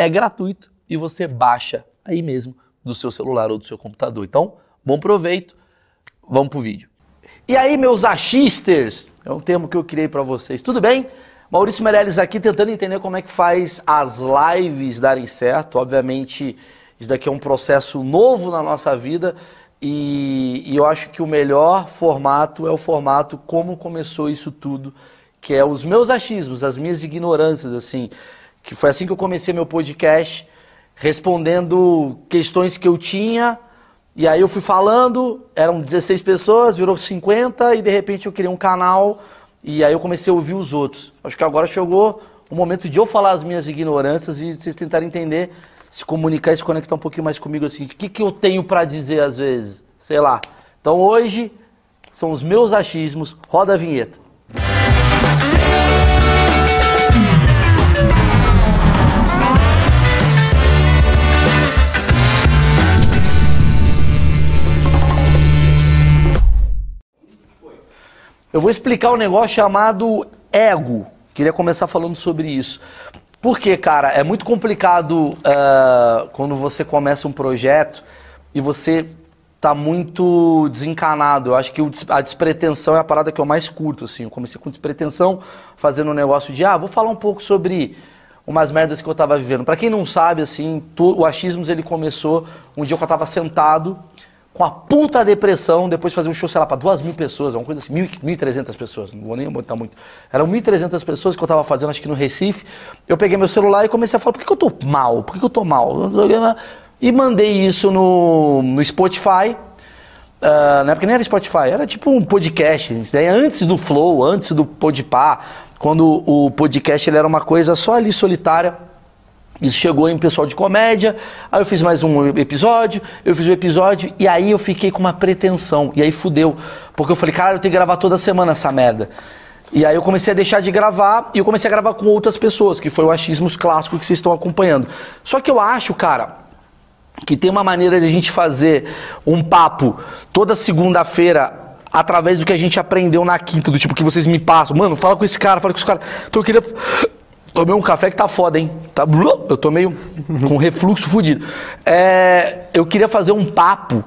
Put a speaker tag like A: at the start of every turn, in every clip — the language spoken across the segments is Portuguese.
A: é gratuito e você baixa aí mesmo do seu celular ou do seu computador. Então, bom proveito, vamos pro vídeo. E aí, meus achisters, é um termo que eu criei para vocês. Tudo bem? Maurício Meirelles aqui tentando entender como é que faz as lives darem certo. Obviamente, isso daqui é um processo novo na nossa vida e, e eu acho que o melhor formato é o formato como começou isso tudo, que é os meus achismos, as minhas ignorâncias, assim que foi assim que eu comecei meu podcast, respondendo questões que eu tinha. E aí eu fui falando, eram 16 pessoas, virou 50 e de repente eu criei um canal e aí eu comecei a ouvir os outros. Acho que agora chegou o momento de eu falar as minhas ignorâncias e vocês tentarem entender, se comunicar e se conectar um pouquinho mais comigo assim. O que, que eu tenho para dizer às vezes? Sei lá. Então hoje são os meus achismos. Roda a vinheta. Eu vou explicar um negócio chamado ego. Queria começar falando sobre isso. Porque, cara, é muito complicado uh, quando você começa um projeto e você tá muito desencanado. Eu acho que a despretensão é a parada que eu mais curto, assim. Eu comecei com despretensão, fazendo um negócio de, ah, vou falar um pouco sobre umas merdas que eu tava vivendo. Para quem não sabe, assim, o Achismos ele começou um dia que eu tava sentado com a puta depressão, depois de fazer um show, sei lá, para duas mil pessoas, uma coisa assim, mil, mil trezentas pessoas, não vou nem botar muito. Eram mil trezentas pessoas que eu tava fazendo, acho que no Recife. Eu peguei meu celular e comecei a falar, por que, que eu tô mal? Por que, que eu tô mal? E mandei isso no, no Spotify. Uh, na época nem era Spotify, era tipo um podcast. Isso antes do Flow, antes do Podpah, quando o podcast ele era uma coisa só ali solitária isso chegou em pessoal de comédia, aí eu fiz mais um episódio, eu fiz um episódio, e aí eu fiquei com uma pretensão, e aí fudeu. Porque eu falei, cara, eu tenho que gravar toda semana essa merda. E aí eu comecei a deixar de gravar, e eu comecei a gravar com outras pessoas, que foi o achismos clássico que vocês estão acompanhando. Só que eu acho, cara, que tem uma maneira de a gente fazer um papo toda segunda-feira através do que a gente aprendeu na quinta, do tipo que vocês me passam. Mano, fala com esse cara, fala com esse cara. Então eu queria Tomei um café que tá foda, hein? Tá, eu tô meio com refluxo fudido. É, eu queria fazer um papo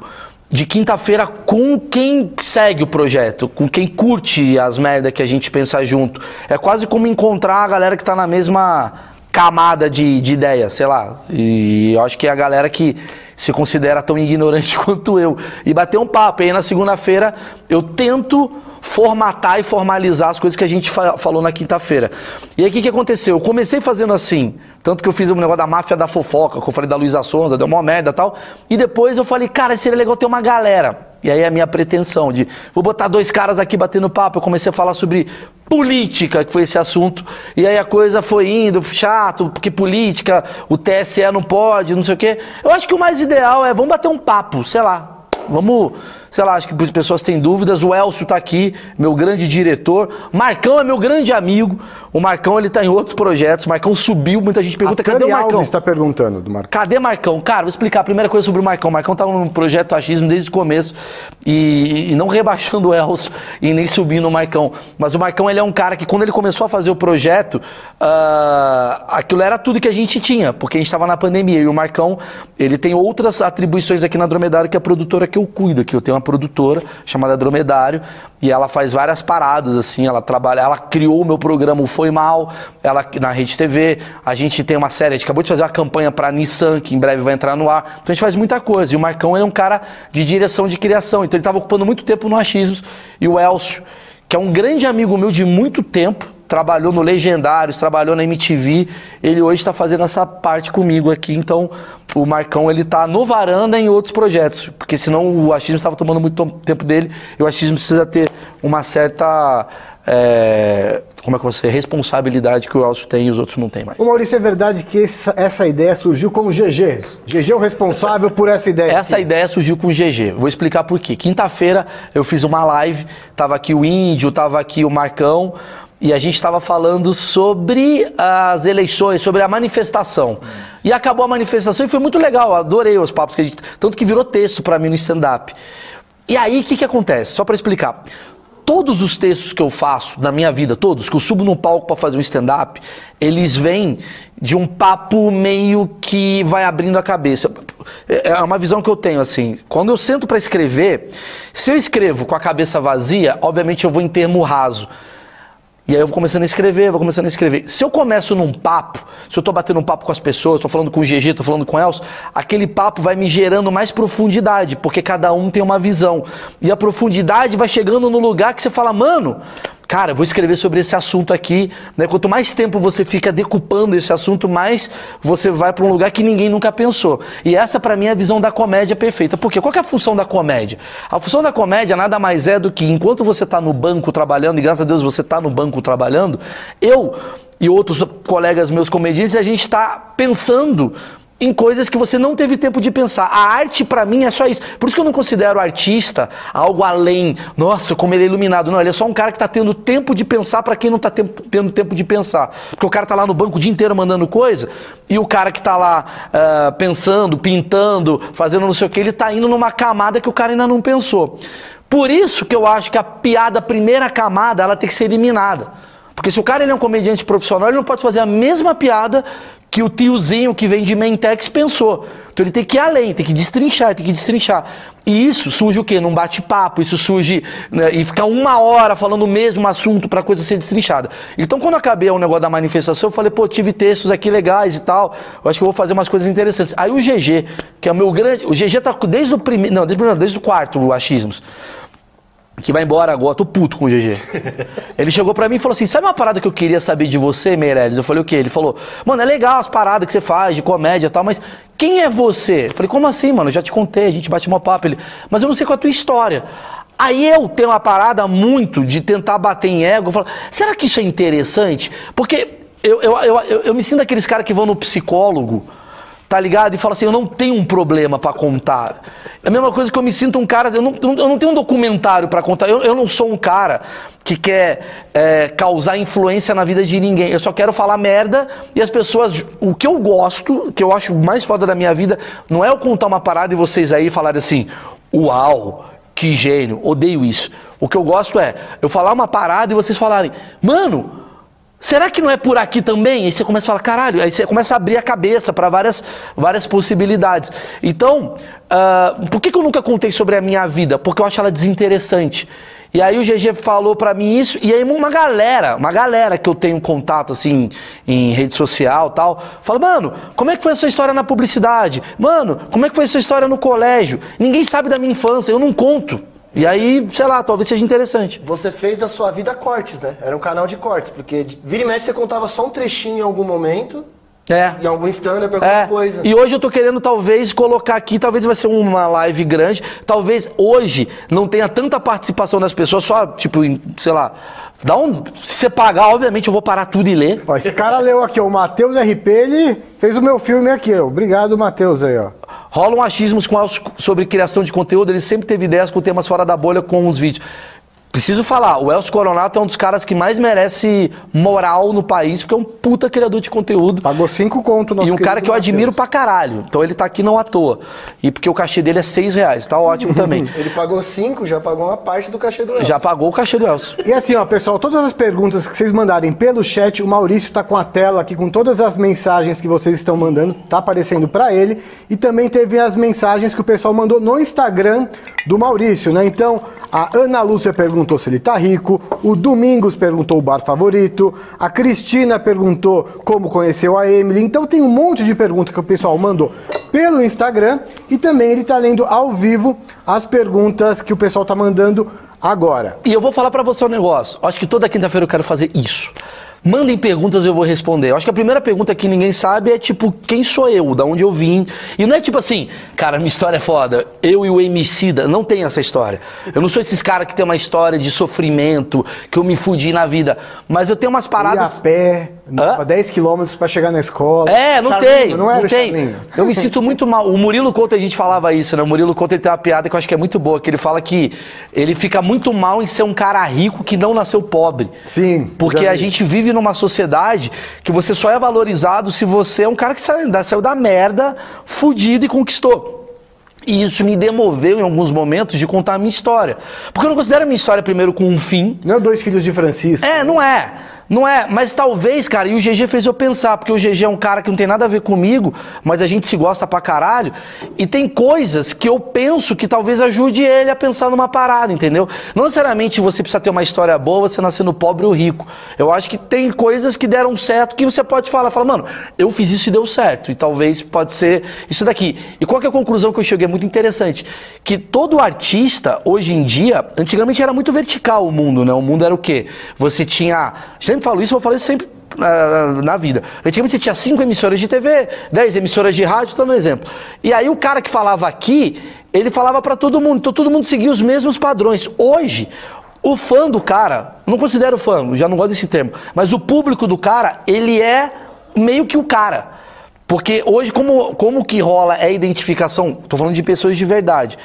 A: de quinta-feira com quem segue o projeto, com quem curte as merdas que a gente pensa junto. É quase como encontrar a galera que tá na mesma camada de, de ideia, sei lá. E eu acho que é a galera que se considera tão ignorante quanto eu. E bater um papo. E aí na segunda-feira eu tento formatar e formalizar as coisas que a gente fa falou na quinta-feira. E aí o que, que aconteceu? Eu comecei fazendo assim, tanto que eu fiz um negócio da máfia da fofoca, que eu falei da Luísa Sonza, deu uma merda e tal. E depois eu falei, cara, seria legal ter uma galera. E aí a minha pretensão de vou botar dois caras aqui batendo papo. Eu comecei a falar sobre política, que foi esse assunto. E aí a coisa foi indo, chato, porque política, o TSE não pode, não sei o quê. Eu acho que o mais ideal é vamos bater um papo, sei lá. Vamos sei lá, acho que as pessoas têm dúvidas. O Elcio está aqui, meu grande diretor. Marcão é meu grande amigo. O Marcão ele está em outros projetos. O Marcão subiu, muita gente pergunta:
B: a cadê o Marcão? Alves está perguntando do Marcão.
A: Cadê Marcão? Cara, vou explicar a primeira coisa sobre o Marcão. O Marcão está num projeto achismo desde o começo e, e não rebaixando o Elcio e nem subindo o Marcão. Mas o Marcão ele é um cara que quando ele começou a fazer o projeto, uh, aquilo era tudo que a gente tinha, porque a gente estava na pandemia. E o Marcão ele tem outras atribuições aqui na Dromedário que é a produtora que eu cuido, que eu tenho uma produtora chamada Dromedário e ela faz várias paradas assim, ela trabalha, ela criou o meu programa o Foi Mal, ela na Rede TV, a gente tem uma série, a gente acabou de fazer uma campanha para Nissan que em breve vai entrar no ar. Então a gente faz muita coisa. E o Marcão ele é um cara de direção de criação, então ele estava ocupando muito tempo no Achismos e o Elcio, que é um grande amigo meu de muito tempo, trabalhou no Legendários, trabalhou na MTV, ele hoje está fazendo essa parte comigo aqui, então o Marcão ele tá no varanda em outros projetos, porque senão o achismo estava tomando muito tempo dele, e o achismo precisa ter uma certa é, como é que você responsabilidade que o Elcio tem e os outros não têm mais.
B: O Maurício, é verdade que essa, essa ideia surgiu com o GG. GG é o responsável por essa ideia.
A: Essa aqui. ideia surgiu com o GG. Vou explicar por quê. Quinta-feira eu fiz uma live, tava aqui o Índio, tava aqui o Marcão, e a gente estava falando sobre as eleições, sobre a manifestação. E acabou a manifestação e foi muito legal, adorei os papos que a gente. Tanto que virou texto para mim no stand-up. E aí, o que, que acontece? Só para explicar. Todos os textos que eu faço na minha vida, todos, que eu subo num palco para fazer um stand-up, eles vêm de um papo meio que vai abrindo a cabeça. É, é uma visão que eu tenho assim. Quando eu sento para escrever, se eu escrevo com a cabeça vazia, obviamente eu vou em termo raso. E aí eu vou começando a escrever, vou começando a escrever. Se eu começo num papo, se eu estou batendo um papo com as pessoas, estou falando com o GG, estou falando com o Elcio, aquele papo vai me gerando mais profundidade, porque cada um tem uma visão. E a profundidade vai chegando no lugar que você fala, mano, cara, vou escrever sobre esse assunto aqui. Né? Quanto mais tempo você fica decupando esse assunto, mais você vai para um lugar que ninguém nunca pensou. E essa, para mim, é a visão da comédia perfeita. Por quê? Qual é a função da comédia? A função da comédia nada mais é do que, enquanto você está no banco trabalhando, e graças a Deus você está no banco trabalhando, eu e outros colegas meus comediantes, a gente está pensando em coisas que você não teve tempo de pensar. A arte para mim é só isso. Por isso que eu não considero artista algo além. Nossa, como ele é iluminado. Não, ele é só um cara que está tendo tempo de pensar para quem não está tendo tempo de pensar. Porque o cara está lá no banco o dia inteiro mandando coisa e o cara que está lá uh, pensando, pintando, fazendo não sei o que, ele está indo numa camada que o cara ainda não pensou. Por isso que eu acho que a piada, a primeira camada, ela tem que ser eliminada. Porque se o cara ele é um comediante profissional, ele não pode fazer a mesma piada que o tiozinho que vem de Mentex pensou. Então ele tem que ir além, tem que destrinchar, tem que destrinchar. E isso surge o quê? Num bate-papo, isso surge né, e ficar uma hora falando o mesmo assunto para a coisa ser destrinchada. Então quando acabei o negócio da manifestação, eu falei, pô, tive textos aqui legais e tal, eu acho que eu vou fazer umas coisas interessantes. Aí o GG, que é o meu grande. O GG tá desde o primeiro. Não, desde, desde o quarto, o Achismos que vai embora agora, tô puto com o GG. Ele chegou pra mim e falou assim: sabe uma parada que eu queria saber de você, Meirelles? Eu falei, o quê? Ele falou, mano, é legal as paradas que você faz de comédia e tal, mas quem é você? Eu falei, como assim, mano? Eu já te contei, a gente bate uma papo. Ele, mas eu não sei qual é a tua história. Aí eu tenho uma parada muito de tentar bater em ego. Eu falo, será que isso é interessante? Porque eu, eu, eu, eu, eu me sinto aqueles caras que vão no psicólogo tá ligado? E fala assim, eu não tenho um problema para contar. É a mesma coisa que eu me sinto um cara, eu não, eu não tenho um documentário para contar, eu, eu não sou um cara que quer é, causar influência na vida de ninguém. Eu só quero falar merda e as pessoas. O que eu gosto, que eu acho mais foda da minha vida, não é eu contar uma parada e vocês aí falarem assim, uau, que gênio, odeio isso. O que eu gosto é eu falar uma parada e vocês falarem, mano Será que não é por aqui também? Aí você começa a falar, caralho, aí você começa a abrir a cabeça para várias, várias possibilidades. Então, uh, por que, que eu nunca contei sobre a minha vida? Porque eu acho ela desinteressante. E aí o GG falou para mim isso, e aí uma galera, uma galera que eu tenho contato assim em rede social tal, fala, mano, como é que foi a sua história na publicidade? Mano, como é que foi a sua história no colégio? Ninguém sabe da minha infância, eu não conto. E aí, sei lá, talvez seja interessante.
C: Você fez da sua vida cortes, né? Era um canal de cortes, porque vira e mexe você contava só um trechinho em algum momento.
A: É.
C: Em algum stand-up, alguma
A: é.
C: coisa.
A: E hoje eu tô querendo talvez colocar aqui, talvez vai ser uma live grande, talvez hoje não tenha tanta participação das pessoas, só tipo, sei lá, dá um, se você pagar, obviamente eu vou parar tudo e ler.
B: Ó, esse cara leu aqui, ó, o Matheus RP, ele fez o meu filme aqui, ó. Obrigado, Matheus aí, ó.
A: Rolam achismos com sobre criação de conteúdo, ele sempre teve ideias com temas fora da bolha com os vídeos. Preciso falar, o Elcio Coronato é um dos caras que mais merece moral no país, porque é um puta criador de conteúdo.
B: Pagou cinco conto
A: E um cara que eu admiro pra caralho. Então ele tá aqui não à toa. E porque o cachê dele é seis reais, tá ótimo também.
C: Ele pagou cinco, já pagou uma parte do cachê do Elcio.
A: Já pagou o cachê do Elcio.
B: E assim, ó, pessoal, todas as perguntas que vocês mandarem pelo chat, o Maurício tá com a tela aqui com todas as mensagens que vocês estão mandando, tá aparecendo para ele. E também teve as mensagens que o pessoal mandou no Instagram do Maurício, né? Então, a Ana Lúcia perguntou se ele tá rico, o Domingos perguntou o bar favorito, a Cristina perguntou como conheceu a Emily. Então tem um monte de perguntas que o pessoal mandou pelo Instagram e também ele tá lendo ao vivo as perguntas que o pessoal tá mandando agora.
A: E eu vou falar pra você um negócio. Acho que toda quinta-feira eu quero fazer isso. Mandem perguntas, eu vou responder. Eu acho que a primeira pergunta que ninguém sabe é tipo, quem sou eu? Da onde eu vim? E não é tipo assim, cara, minha história é foda. Eu e o Emicida, não tem essa história. Eu não sou esses caras que tem uma história de sofrimento, que eu me fudi na vida. Mas eu tenho umas paradas.
B: a pé, andava 10 quilômetros para chegar na escola.
A: É, não
B: Charlinho,
A: tem,
B: não
A: não,
B: era o
A: tem.
B: Charlinho?
A: Eu me sinto muito mal. O Murilo Couto, a gente falava isso, né? O Murilo Couto ele tem uma piada que eu acho que é muito boa, que ele fala que ele fica muito mal em ser um cara rico que não nasceu pobre.
B: Sim,
A: Porque a gente vive numa sociedade que você só é valorizado se você é um cara que saiu da, saiu da merda, fudido e conquistou. E isso me demoveu em alguns momentos de contar a minha história. Porque eu não considero a minha história primeiro com um fim,
B: Não é dois filhos de Francisco.
A: é, não é. Não é, mas talvez, cara, e o GG fez eu pensar, porque o GG é um cara que não tem nada a ver comigo, mas a gente se gosta pra caralho, e tem coisas que eu penso que talvez ajude ele a pensar numa parada, entendeu? Não necessariamente você precisa ter uma história boa, você nascendo pobre ou rico. Eu acho que tem coisas que deram certo que você pode falar, fala, mano, eu fiz isso e deu certo, e talvez pode ser isso daqui. E qual que é a conclusão que eu cheguei? É muito interessante, que todo artista, hoje em dia, antigamente era muito vertical o mundo, né? O mundo era o quê? Você tinha, sempre falo isso, eu falo isso sempre ah, na vida. Antigamente você tinha cinco emissoras de TV, dez emissoras de rádio, dando um exemplo. E aí o cara que falava aqui, ele falava pra todo mundo, então todo mundo seguia os mesmos padrões. Hoje, o fã do cara, não considero fã, já não gosto desse termo, mas o público do cara, ele é meio que o cara. Porque hoje, como, como que rola é identificação? Tô falando de pessoas de verdade.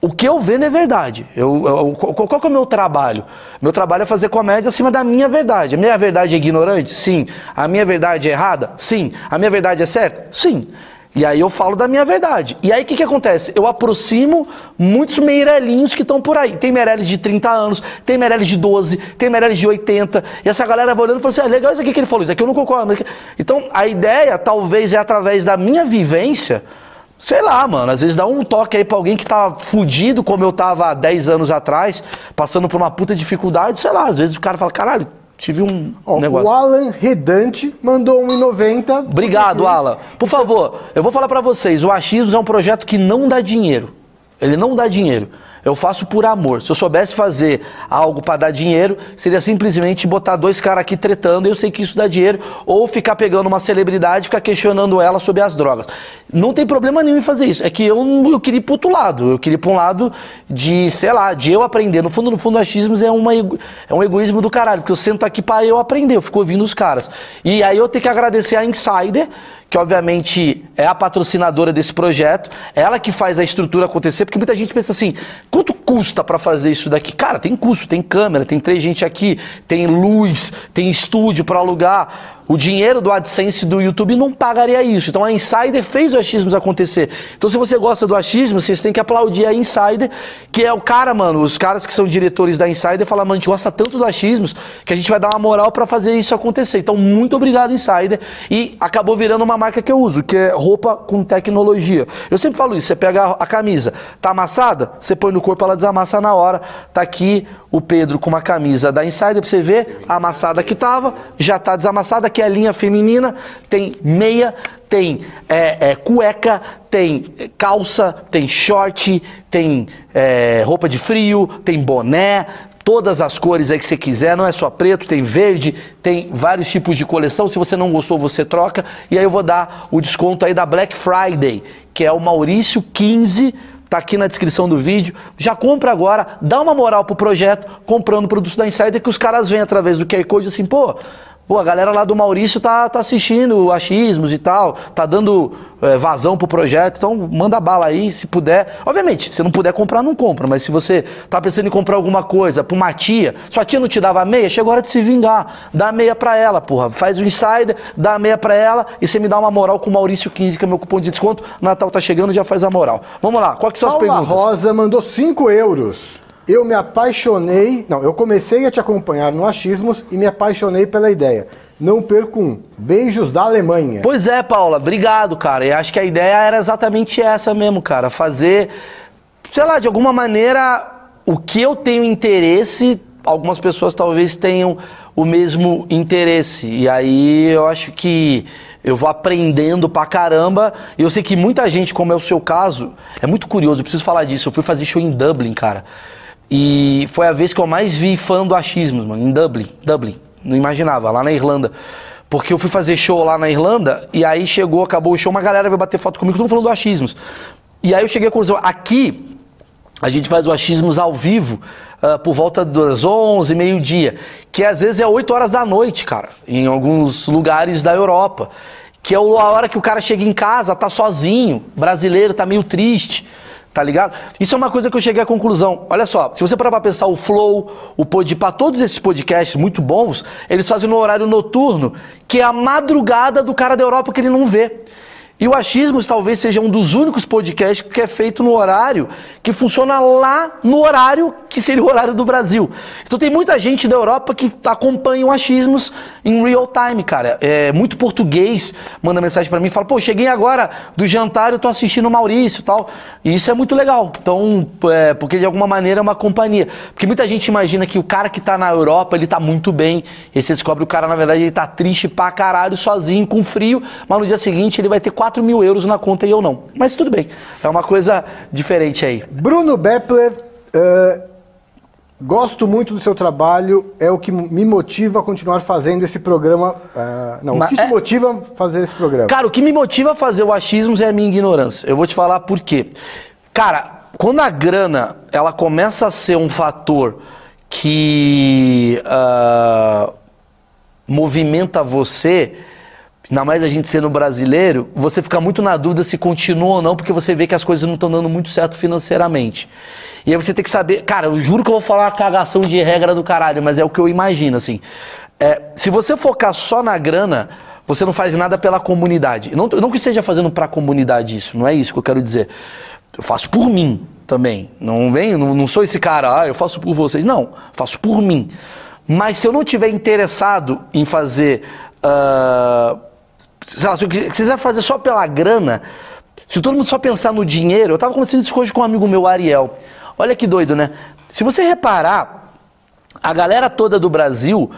A: O que eu vendo é verdade. Eu, eu- qual, qual é o meu trabalho? Meu trabalho é fazer comédia acima da minha verdade. A minha verdade é ignorante? Sim. A minha verdade é errada? Sim. A minha verdade é certa? Sim. E aí eu falo da minha verdade. E aí o que, que acontece? Eu aproximo muitos meirelinhos que estão por aí. Tem Meirelles de 30 anos, tem Meirelles de 12, tem Meirelles de 80. E essa galera vai olhando e fala assim: ah, legal isso aqui que ele falou, isso aqui eu não concordo. Então a ideia talvez é através da minha vivência. Sei lá, mano, às vezes dá um toque aí pra alguém que tá fudido, como eu tava há 10 anos atrás, passando por uma puta dificuldade, sei lá, às vezes o cara fala, caralho, tive um
B: Ó,
A: negócio.
B: o Alan Redante mandou 1,90.
A: Obrigado, Alan. Por favor, eu vou falar pra vocês, o Achismos é um projeto que não dá dinheiro. Ele não dá dinheiro. Eu faço por amor. Se eu soubesse fazer algo pra dar dinheiro, seria simplesmente botar dois caras aqui tretando, e eu sei que isso dá dinheiro, ou ficar pegando uma celebridade e ficar questionando ela sobre as drogas. Não tem problema nenhum em fazer isso. É que eu, eu queria ir pro outro lado. Eu queria ir pra um lado de, sei lá, de eu aprender. No fundo, no fundo, achismos é, é um egoísmo do caralho, porque eu sento aqui pra eu aprender, eu fico ouvindo os caras. E aí eu tenho que agradecer a Insider, que obviamente é a patrocinadora desse projeto, ela que faz a estrutura acontecer, porque muita gente pensa assim, quanto custa pra fazer isso daqui? Cara, tem custo, tem câmera, tem três gente aqui, tem luz, tem estúdio pra alugar. O dinheiro do AdSense do YouTube não pagaria isso. Então a Insider fez o achismos acontecer. Então se você gosta do achismo, vocês têm que aplaudir a Insider, que é o cara, mano, os caras que são diretores da Insider falam, mano, a gente gosta tanto do achismos que a gente vai dar uma moral pra fazer isso acontecer. Então muito obrigado Insider e acabou virando uma marca que eu uso, que é roupa com tecnologia. Eu sempre falo isso, você pega a camisa, tá amassada, você põe no corpo, ela desamassa na hora. Tá aqui o Pedro com uma camisa da Insider pra você ver a amassada que tava, já tá desamassada, aqui é a linha feminina, tem meia, tem é, é, cueca, tem calça, tem short, tem é, roupa de frio, tem boné, todas as cores aí que você quiser, não é só preto, tem verde, tem vários tipos de coleção. Se você não gostou, você troca. E aí eu vou dar o desconto aí da Black Friday, que é o Maurício 15. Tá aqui na descrição do vídeo. Já compra agora, dá uma moral pro projeto, comprando produtos da Insider, que os caras vêm através do QR Code assim, pô, Pô, a galera lá do Maurício tá, tá assistindo achismos e tal, tá dando é, vazão pro projeto, então manda bala aí, se puder. Obviamente, se não puder comprar, não compra, mas se você tá pensando em comprar alguma coisa pra uma tia, sua tia não te dava meia, chegou a hora de se vingar. Dá meia pra ela, porra. Faz o insider, dá meia pra ela e você me dá uma moral com o Maurício 15, que é meu cupom de desconto. Natal tá chegando, já faz a moral. Vamos lá, qual que são as
B: Paula
A: perguntas?
B: Rosa mandou 5 euros. Eu me apaixonei. Não, eu comecei a te acompanhar no Achismos e me apaixonei pela ideia. Não perco um. Beijos da Alemanha.
A: Pois é, Paula, obrigado, cara. E acho que a ideia era exatamente essa mesmo, cara. Fazer, sei lá, de alguma maneira, o que eu tenho interesse, algumas pessoas talvez tenham o mesmo interesse. E aí eu acho que eu vou aprendendo pra caramba. E eu sei que muita gente, como é o seu caso, é muito curioso, eu preciso falar disso. Eu fui fazer show em Dublin, cara. E foi a vez que eu mais vi fã do achismo, mano, em Dublin. Dublin. Não imaginava, lá na Irlanda. Porque eu fui fazer show lá na Irlanda, e aí chegou, acabou o show, uma galera veio bater foto comigo, todo mundo falando do achismos. E aí eu cheguei à conclusão, aqui a gente faz o achismos ao vivo uh, por volta das 11, meio-dia, que às vezes é 8 horas da noite, cara, em alguns lugares da Europa. Que é a hora que o cara chega em casa, tá sozinho, brasileiro, tá meio triste. Tá ligado? Isso é uma coisa que eu cheguei à conclusão. Olha só, se você parar pra pensar o Flow, o Podpah, todos esses podcasts muito bons, eles fazem no horário noturno, que é a madrugada do cara da Europa que ele não vê. E o Achismos talvez seja um dos únicos podcasts que é feito no horário que funciona lá no horário que seria o horário do Brasil. Então tem muita gente da Europa que acompanha o Achismos em real time, cara. É, muito português manda mensagem para mim e fala: pô, cheguei agora do jantar, eu tô assistindo o Maurício e tal. E isso é muito legal. Então, é, porque de alguma maneira é uma companhia. Porque muita gente imagina que o cara que tá na Europa, ele tá muito bem. E você descobre que o cara, na verdade, ele tá triste pra caralho, sozinho, com frio, mas no dia seguinte ele vai ter 4 mil euros na conta e eu não. Mas tudo bem. É uma coisa diferente aí.
B: Bruno Beppler, eh, gosto muito do seu trabalho, é o que me motiva a continuar fazendo esse programa. ah, não,
A: Mas
B: o que te
A: é-
B: motiva a fazer esse programa?
A: Cara, o que me motiva a fazer o achismos é a minha ignorância. Eu vou te falar por quê. Cara, quando a grana ela começa a ser um fator que ah, movimenta você, ainda mais a gente sendo brasileiro, você fica muito na dúvida se continua ou não, porque você vê que as coisas não estão dando muito certo financeiramente. E aí você tem que saber, cara, eu juro que eu vou falar uma cagação de regra do caralho, mas é o que eu imagino, assim. É, se você focar só na grana, você não faz nada pela comunidade. Não, não que esteja fazendo pra comunidade isso, não é isso que eu quero dizer. Eu faço por mim também. Não venho, não, não sou esse cara, ah, eu faço por vocês. Não, faço por mim. Mas se eu não tiver interessado em fazer. ah, sei lá, se eu quiser fazer só pela grana, se todo mundo só pensar no dinheiro, eu tava conversando isso hoje com um amigo meu, Ariel. Olha que doido, né? Se você reparar, a galera toda do Brasil,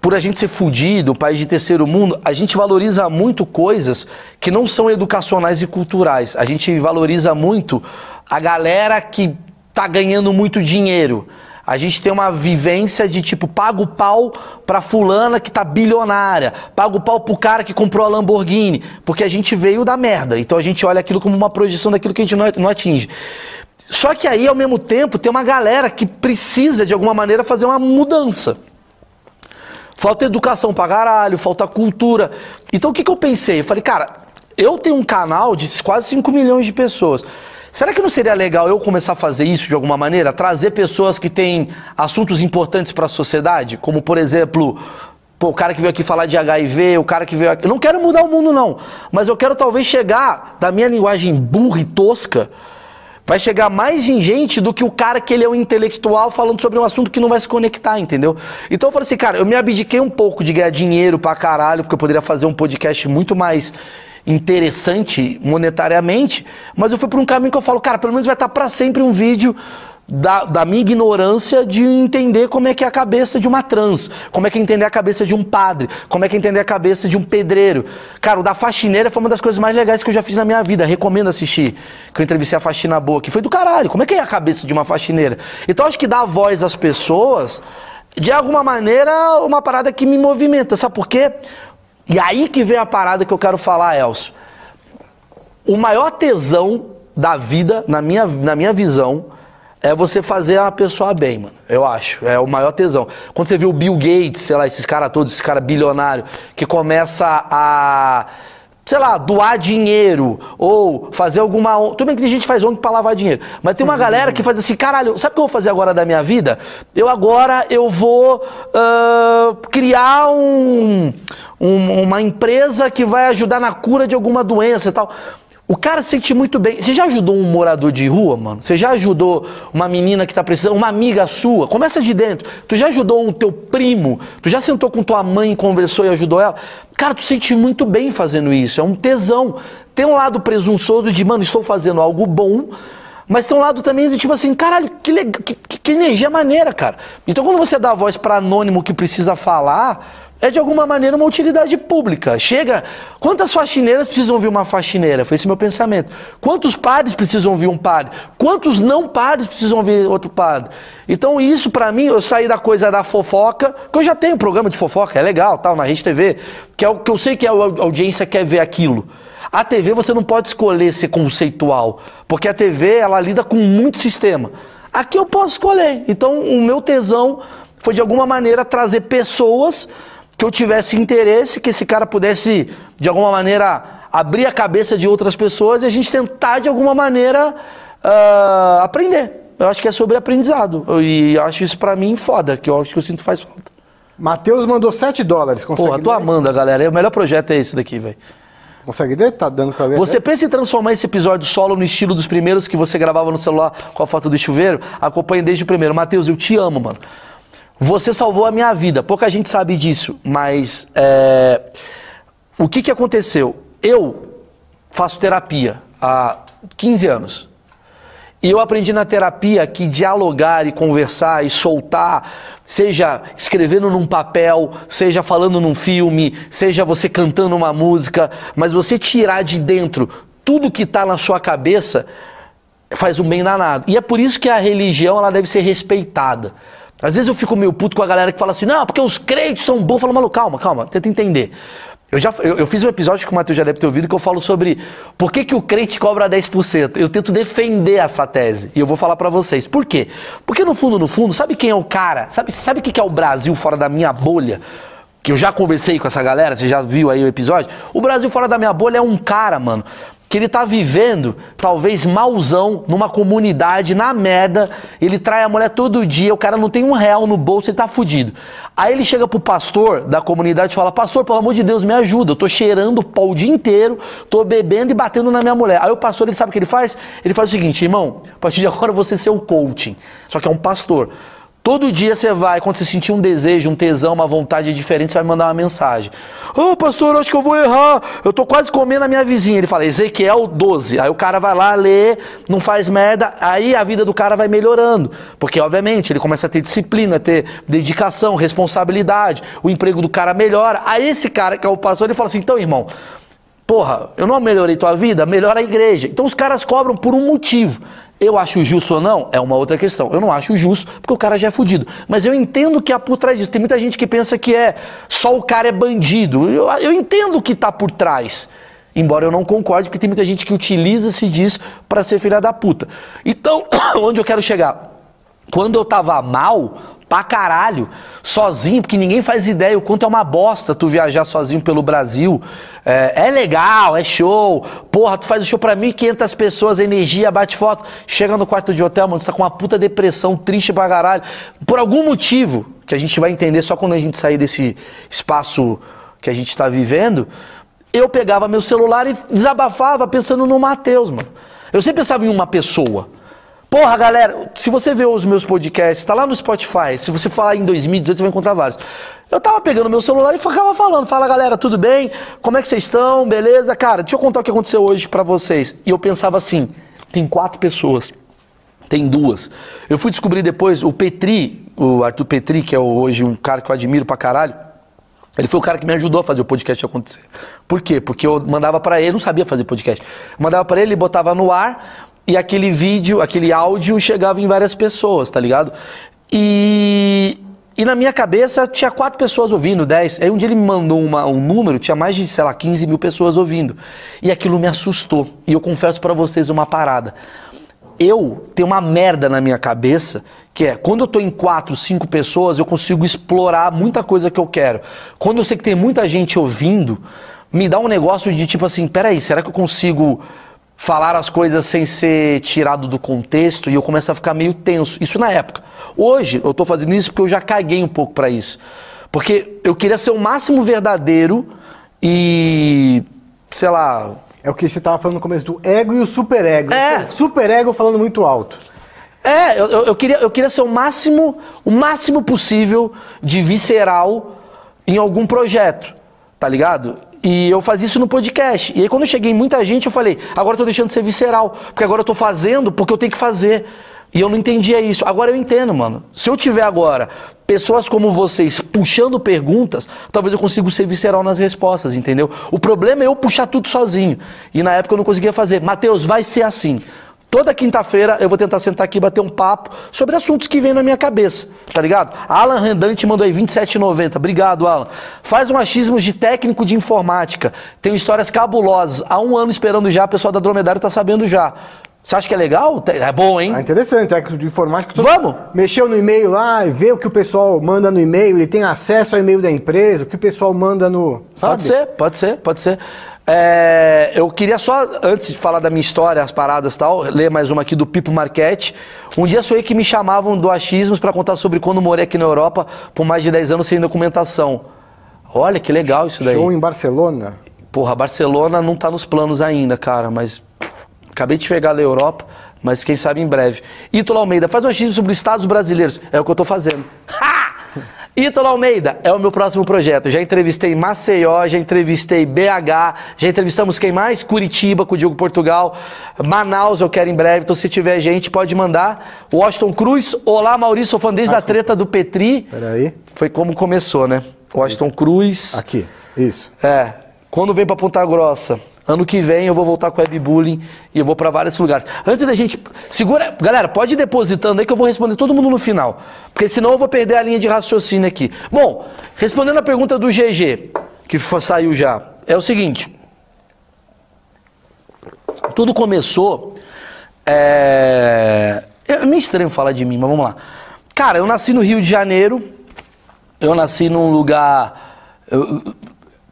A: por a gente ser fudido, país de terceiro mundo, a gente valoriza muito coisas que não são educacionais e culturais. A gente valoriza muito a galera que tá ganhando muito dinheiro. A gente tem uma vivência de tipo, paga o pau pra fulana que tá bilionária, paga o pau pro cara que comprou a Lamborghini, porque a gente veio da merda. Então a gente olha aquilo como uma projeção daquilo que a gente não, atinge. Só que aí, ao mesmo tempo, tem uma galera que precisa, de alguma maneira, fazer uma mudança. Falta educação pra caralho, falta cultura. Então o que, que eu pensei? Eu falei, cara, eu tenho um canal de quase 5 milhões de pessoas. Será que não seria legal eu começar a fazer isso de alguma maneira? Trazer pessoas que têm assuntos importantes para a sociedade? Como, por exemplo, pô, o cara que veio aqui falar de HIV, o cara que veio aqui. Eu não quero mudar o mundo, não. Mas eu quero talvez chegar da minha linguagem burra e tosca vai chegar mais em gente do que o cara que ele é um intelectual falando sobre um assunto que não vai se conectar, entendeu? Então eu falei assim, cara, eu me abdiquei um pouco de ganhar dinheiro pra caralho, porque eu poderia fazer um podcast muito mais interessante monetariamente, mas eu fui por um caminho que eu falo, cara, pelo menos vai estar pra sempre um vídeo da, da minha ignorância de entender como é que é a cabeça de uma trans, como é que é entender a cabeça de um padre, como é que é entender a cabeça de um pedreiro. Cara, o da faxineira foi uma das coisas mais legais que eu já fiz na minha vida, recomendo assistir, que eu entrevistei a faxina boa, que foi do caralho, como é que é a cabeça de uma faxineira? Então acho que dar voz às pessoas, de alguma maneira, uma parada que me movimenta, sabe por quê? E aí que vem a parada que eu quero falar, Elcio. O maior tesão da vida, na minha, na minha visão, é você fazer a pessoa bem, mano. Eu acho. É o maior tesão. Quando você vê o Bill Gates, sei lá, esses caras todos, esse cara bilionário, que começa a sei lá, doar dinheiro ou fazer alguma. Tudo bem que tem gente que faz ONG pra lavar dinheiro, mas tem uma uhum. galera que faz assim: caralho, sabe o que eu vou fazer agora da minha vida? Eu agora eu vou uh, criar um, um, uma empresa que vai ajudar na cura de alguma doença e tal. O cara se sente muito bem. Você já ajudou um morador de rua, mano? Você já ajudou uma menina que tá precisando, uma amiga sua? Começa de dentro. Tu já ajudou um teu primo? Tu já sentou com tua mãe, conversou e ajudou ela? Cara, tu se sente muito bem fazendo isso. É um tesão. Tem um lado presunçoso de, mano, estou fazendo algo bom. Mas tem um lado também de tipo assim, caralho, que, legal, que, que energia maneira, cara. Então quando você dá voz para anônimo que precisa falar, é de alguma maneira uma utilidade pública. Chega, quantas faxineiras precisam ouvir uma faxineira? Foi esse meu pensamento. Quantos padres precisam ouvir um padre? Quantos não padres precisam ouvir outro padre? Então isso para mim, eu saí da coisa da fofoca, que eu já tenho um programa de fofoca, é legal, tal, na Rede TV, que é o que eu sei que a audiência quer ver aquilo. A TV você não pode escolher ser conceitual, porque a TV ela lida com muito sistema. Aqui eu posso escolher. Então o meu tesão foi de alguma maneira trazer pessoas que eu tivesse interesse, que esse cara pudesse, de alguma maneira, abrir a cabeça de outras pessoas e a gente tentar, de alguma maneira, uh, aprender. Eu acho que é sobre aprendizado. E acho isso pra mim foda, que eu acho que eu sinto faz falta.
B: Matheus mandou 7 dólares.
A: Consegue Porra, tô ler? amando a galera. O melhor projeto é esse daqui, velho.
B: Consegue ler? Tá dando pra ler?
A: Você pensa em transformar esse episódio solo no estilo dos primeiros que você gravava no celular com a foto do chuveiro? Acompanhe desde o primeiro. Matheus, eu te amo, mano. Você salvou a minha vida. Pouca gente sabe disso, mas é, o que, que aconteceu? Eu faço terapia há 15 anos. E eu aprendi na terapia que dialogar e conversar e soltar, seja escrevendo num papel, seja falando num filme, seja você cantando uma música, mas você tirar de dentro tudo que está na sua cabeça faz um bem danado. E é por isso que a religião ela deve ser respeitada. Às vezes eu fico meio puto com a galera que fala assim, não, porque os crentes são bons. Eu falo, maluco, calma, calma, tenta entender. Eu já eu, eu, fiz um episódio que o Matheus já deve ter ouvido que eu falo sobre por que, que o crente cobra 10%. Eu tento defender essa tese e eu vou falar para vocês. Por quê? Porque no fundo, no fundo, sabe quem é o cara? Sabe, sabe o que, que é o Brasil fora da minha bolha? Que eu já conversei com essa galera, você já viu aí o episódio? O Brasil fora da minha bolha é um cara, mano, que ele tá vivendo, talvez mauzão, numa comunidade, na merda, ele trai a mulher todo dia, o cara não tem um real no bolso, ele tá fudido. Aí ele chega pro pastor da comunidade e fala, pastor, pelo amor de Deus, me ajuda, eu tô cheirando pau o dia inteiro, tô bebendo e batendo na minha mulher. Aí o pastor, ele sabe o que ele faz? Ele faz o seguinte, irmão, a partir de agora você ser o coaching, só que é um pastor. Todo dia você vai, quando você sentir um desejo, um tesão, uma vontade diferente, você vai mandar uma mensagem. Ô oh, pastor, acho que eu vou errar. Eu tô quase comendo a minha vizinha. Ele fala, Ezequiel 12. Aí o cara vai lá, lê, não faz merda. Aí a vida do cara vai melhorando. Porque, obviamente, ele começa a ter disciplina, a ter dedicação, responsabilidade. O emprego do cara melhora. Aí esse cara, que é o pastor, ele fala assim: então, irmão, porra, eu não melhorei tua vida, melhora a igreja. Então os caras cobram por um motivo. Eu acho justo ou não é uma outra questão. Eu não acho justo porque o cara já é fudido. Mas eu entendo que há por trás disso. Tem muita gente que pensa que é só o cara é bandido. Eu, eu entendo o que está por trás. Embora eu não concorde, porque tem muita gente que utiliza-se disso para ser filha da puta. Então, onde eu quero chegar? Quando eu tava mal, pra caralho, sozinho, porque ninguém faz ideia o quanto é uma bosta tu viajar sozinho pelo Brasil. É, é legal, é show. Porra, tu faz o show pra 1.500 pessoas, energia, bate foto. Chega no quarto de hotel, mano, você tá com uma puta depressão, triste pra caralho. Por algum motivo, que a gente vai entender só quando a gente sair desse espaço que a gente tá vivendo, eu pegava meu celular e desabafava pensando no Matheus, mano. Eu sempre pensava em uma pessoa. Porra, galera, se você vê os meus podcasts, tá lá no Spotify. Se você falar em 2018, você vai encontrar vários. Eu tava pegando meu celular e ficava falando. Fala, galera, tudo bem? Como é que vocês estão? Beleza? Cara, deixa eu contar o que aconteceu hoje para vocês. E eu pensava assim: tem quatro pessoas. Tem duas. Eu fui descobrir depois, o Petri, o Arthur Petri, que é hoje um cara que eu admiro pra caralho. Ele foi o cara que me ajudou a fazer o podcast acontecer. Por quê? Porque eu mandava para ele, não sabia fazer podcast. Mandava para ele, ele botava no ar, e aquele vídeo, aquele áudio chegava em várias pessoas, tá ligado? E, e na minha cabeça tinha quatro pessoas ouvindo, dez. Aí um dia ele me mandou uma, um número, tinha mais de, sei lá, 15 mil pessoas ouvindo. E aquilo me assustou. E eu confesso para vocês uma parada. eu tenho uma merda na minha cabeça, que é, quando eu tô em quatro, cinco pessoas, eu consigo explorar muita coisa que eu quero. Quando eu sei que tem muita gente ouvindo, me dá um negócio de tipo assim, peraí, será que eu consigo falar as coisas sem ser tirado do contexto? E eu começo a ficar meio tenso. Isso na época. Hoje, eu tô fazendo isso porque eu já caguei um pouco para isso. Porque eu queria ser o máximo verdadeiro e, sei lá,
B: É o que você tava falando no começo do ego e o superego.
A: É.
B: Superego falando muito alto.
A: É, eu, eu- eu queria, eu queria ser o máximo, o máximo possível de visceral em algum projeto, tá ligado? E eu fazia isso no podcast. E aí quando eu cheguei muita gente, eu falei, agora eu tô deixando de ser visceral, porque agora eu tô fazendo porque eu tenho que fazer. E eu não entendia isso. Agora eu entendo, mano. Se eu tiver agora pessoas como vocês puxando perguntas, talvez eu consiga ser visceral nas respostas, entendeu? O problema é eu puxar tudo sozinho. E na época eu não conseguia fazer. Mateus, vai ser assim. Toda quinta-feira eu vou tentar sentar aqui e bater um papo sobre assuntos que vêm na minha cabeça, tá ligado? Alan Rendante mandou aí 27,90. Obrigado, Alan. Faz um achismo de técnico de informática. Tem histórias cabulosas. Há um ano esperando já, a pessoa da Dromedário tá sabendo já. Você acha que é legal? É bom, hein?
B: Ah, interessante, técnico de informática.
A: Vamos?
B: Mexeu no e-mail lá e vê o que o pessoal manda no e-mail, ele tem acesso ao e-mail da empresa, o que o pessoal manda no. Sabe?
A: Pode ser, pode ser, pode ser. É, eu queria só, antes de falar da minha história, as paradas e tal, ler mais uma aqui do Pipo Marquete. Um dia sonhei que me chamavam do Achismos para contar sobre quando morei aqui na Europa por mais de 10 anos sem documentação. Olha que legal isso daí.
B: Show em Barcelona.
A: Porra, Barcelona não tá nos planos ainda, cara, mas acabei de chegar da Europa, mas quem sabe em breve. Ítalo Almeida, faz um achismo sobre os estados brasileiros. É o que eu tô fazendo. Ha! Ítalo Almeida é o meu próximo projeto. Já entrevistei Maceió, já entrevistei BH, já entrevistamos quem mais? Curitiba, com o Diogo Portugal. Manaus eu quero em breve, então se tiver gente pode mandar. Washington Cruz, olá Maurício, sou fã desde a treta do Petri.
B: Peraí.
A: Foi como começou, né? Washington Cruz.
B: Aqui. Isso.
A: É, quando vem pra Ponta Grossa, ano que vem eu vou voltar com webbullying e eu vou pra vários lugares. Antes da gente. Segura. Galera, pode ir depositando aí que eu vou responder todo mundo no final. Porque senão eu vou perder a linha de raciocínio aqui. Bom, respondendo a pergunta do GG, que saiu já, é o seguinte. Tudo começou. É, é meio estranho falar de mim, mas vamos lá. Cara, eu nasci no Rio de Janeiro. Eu nasci num lugar. eu-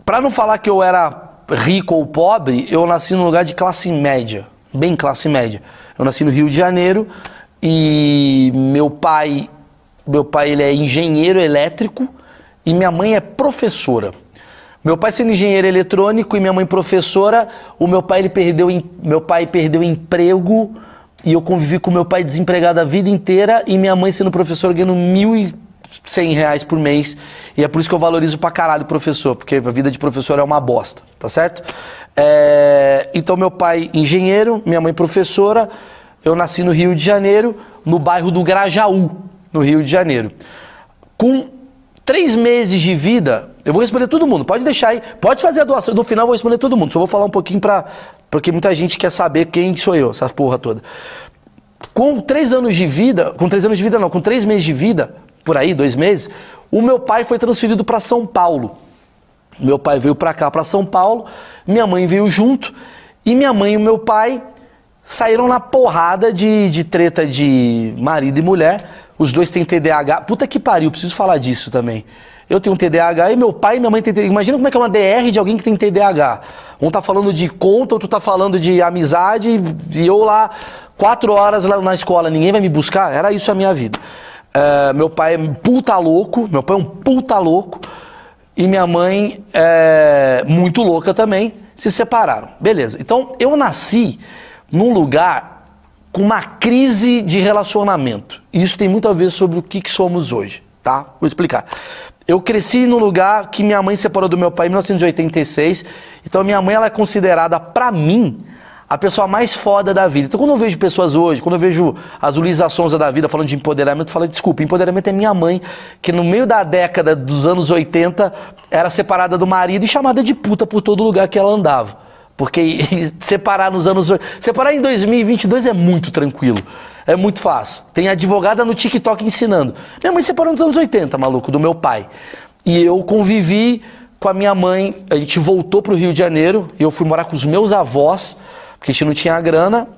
A: Pra não falar que eu era rico ou pobre, eu nasci num lugar de classe média, bem classe média. Eu nasci no Rio de Janeiro e meu pai, meu pai ele é engenheiro elétrico e minha mãe é professora. Meu pai sendo engenheiro eletrônico e minha mãe professora, o meu pai ele perdeu meu pai perdeu emprego e eu convivi com meu pai desempregado a vida inteira e minha mãe sendo professora ganhando mil e 100 reais por mês. E é por isso que eu valorizo pra caralho o professor, porque a vida de professor é uma bosta, tá certo? É, Então, meu pai, engenheiro, minha mãe, professora. Eu nasci no Rio de Janeiro, no bairro do Grajaú, no Rio de Janeiro. Com três meses de vida, eu vou responder todo mundo. Pode deixar aí, pode fazer a doação. No final eu vou responder todo mundo. Só vou falar um pouquinho pra. Porque muita gente quer saber quem sou eu, essa porra toda. Com três anos de vida, com três anos de vida não, com três meses de vida, por aí, dois meses, o meu pai foi transferido para São Paulo. Meu pai veio para cá, para São Paulo, minha mãe veio junto, e minha mãe e meu pai saíram na porrada de, de treta de marido e mulher. Os dois têm TDAH. Puta que pariu, preciso falar disso também. Eu tenho um TDAH e meu pai e minha mãe têm TDAH. Imagina como é que é uma DR de alguém que tem TDAH. Um tá falando de conta, outro tá falando de amizade, e eu lá, quatro horas lá na escola, ninguém vai me buscar. Era isso a minha vida. É, meu pai é um puta louco, meu pai é um puta louco. E minha mãe é muito louca também, se separaram. Beleza. Então eu nasci num lugar com uma crise de relacionamento. Isso tem muito a ver sobre o que, que somos hoje, tá? Vou explicar. Eu cresci num lugar que minha mãe separou do meu pai em 1986. Então minha mãe ela é considerada pra mim a pessoa mais foda da vida. Então, quando eu vejo pessoas hoje, quando eu vejo as Luísa Sonza da vida falando de empoderamento, eu falo, desculpa, empoderamento é minha mãe, que no meio da década dos anos 80 era separada do marido e chamada de puta por todo lugar que ela andava. Porque separar nos anos. Separar em 2022 é muito tranquilo. É muito fácil. Tem advogada no TikTok ensinando. Minha mãe separou nos anos 80, maluco, do meu pai. E eu convivi com a minha mãe. A gente voltou pro Rio de Janeiro e eu fui morar com os meus avós, porque a gente não tinha grana.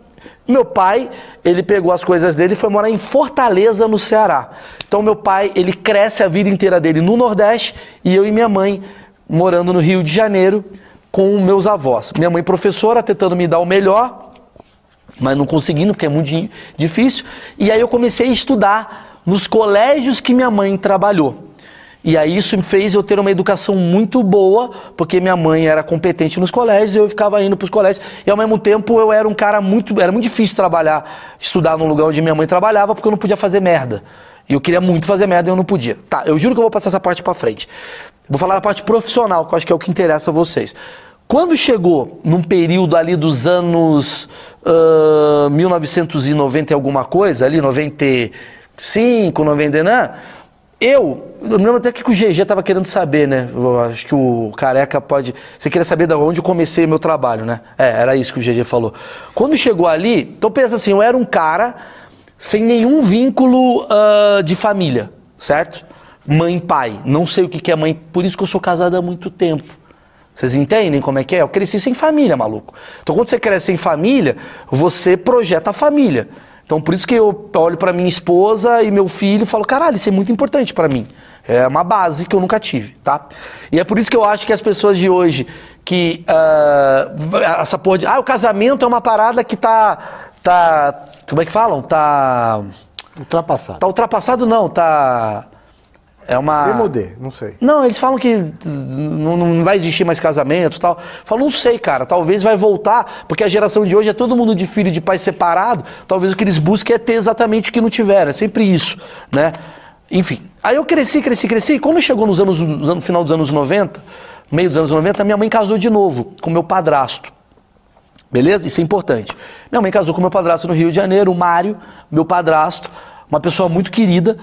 A: Meu pai, ele pegou as coisas dele e foi morar em Fortaleza, no Ceará. Então meu pai, ele cresce a vida inteira dele no Nordeste e eu e minha mãe morando no Rio de Janeiro com meus avós. Minha mãe professora tentando me dar o melhor, mas não conseguindo porque é muito di- difícil. E aí eu comecei a estudar nos colégios que minha mãe trabalhou. E aí isso me fez eu ter uma educação muito boa, porque minha mãe era competente nos colégios, eu ficava indo para os colégios. E ao mesmo tempo eu era um cara muito. Era muito difícil trabalhar, estudar num lugar onde minha mãe trabalhava, porque eu não podia fazer merda. E eu queria muito fazer merda e eu não podia. Tá, eu juro que eu vou passar essa parte para frente. Vou falar da parte profissional, que eu acho que é o que interessa a vocês. Quando chegou num período ali dos anos ah, 1990 e alguma coisa, ali 95, 90, né? Eu, eu me lembro até que o GG tava querendo saber, né? Eu acho que o Careca pode. Você queria saber de onde eu comecei meu trabalho, né? É, era isso que o GG falou. Quando chegou ali, então pensa assim, eu era um cara sem nenhum vínculo ah, de família, certo? Mãe pai. Não sei o que que é mãe, por isso que eu sou casado há muito tempo. Vocês entendem como é que é? Eu cresci sem família, maluco. Então, quando você cresce sem família, você projeta a família. Então, por isso que eu olho pra minha esposa e meu filho e falo, caralho, isso é muito importante pra mim. É uma base que eu nunca tive, tá? E é por isso que eu acho que as pessoas de hoje, que ah, essa porra de, ah, o casamento é uma parada que tá, tá, como é que falam? Tá,
B: Ultrapassado.
A: tá ultrapassado não, tá, é uma...
B: Demodê, não sei.
A: Não, eles falam que não, não vai existir mais casamento e tal. Falo, não sei, cara. Talvez vai voltar, porque a geração de hoje é todo mundo de filho de pai separado. Talvez o que eles busquem é ter exatamente o que não tiveram. É sempre isso, né? Enfim. Aí eu cresci, cresci, cresci. E quando chegou nos anos, no final dos anos 90, meio dos anos 90, minha mãe casou de novo com meu padrasto. Beleza? Isso é importante. Minha mãe casou com meu padrasto no Rio de Janeiro, o Mário, meu padrasto, uma pessoa muito querida,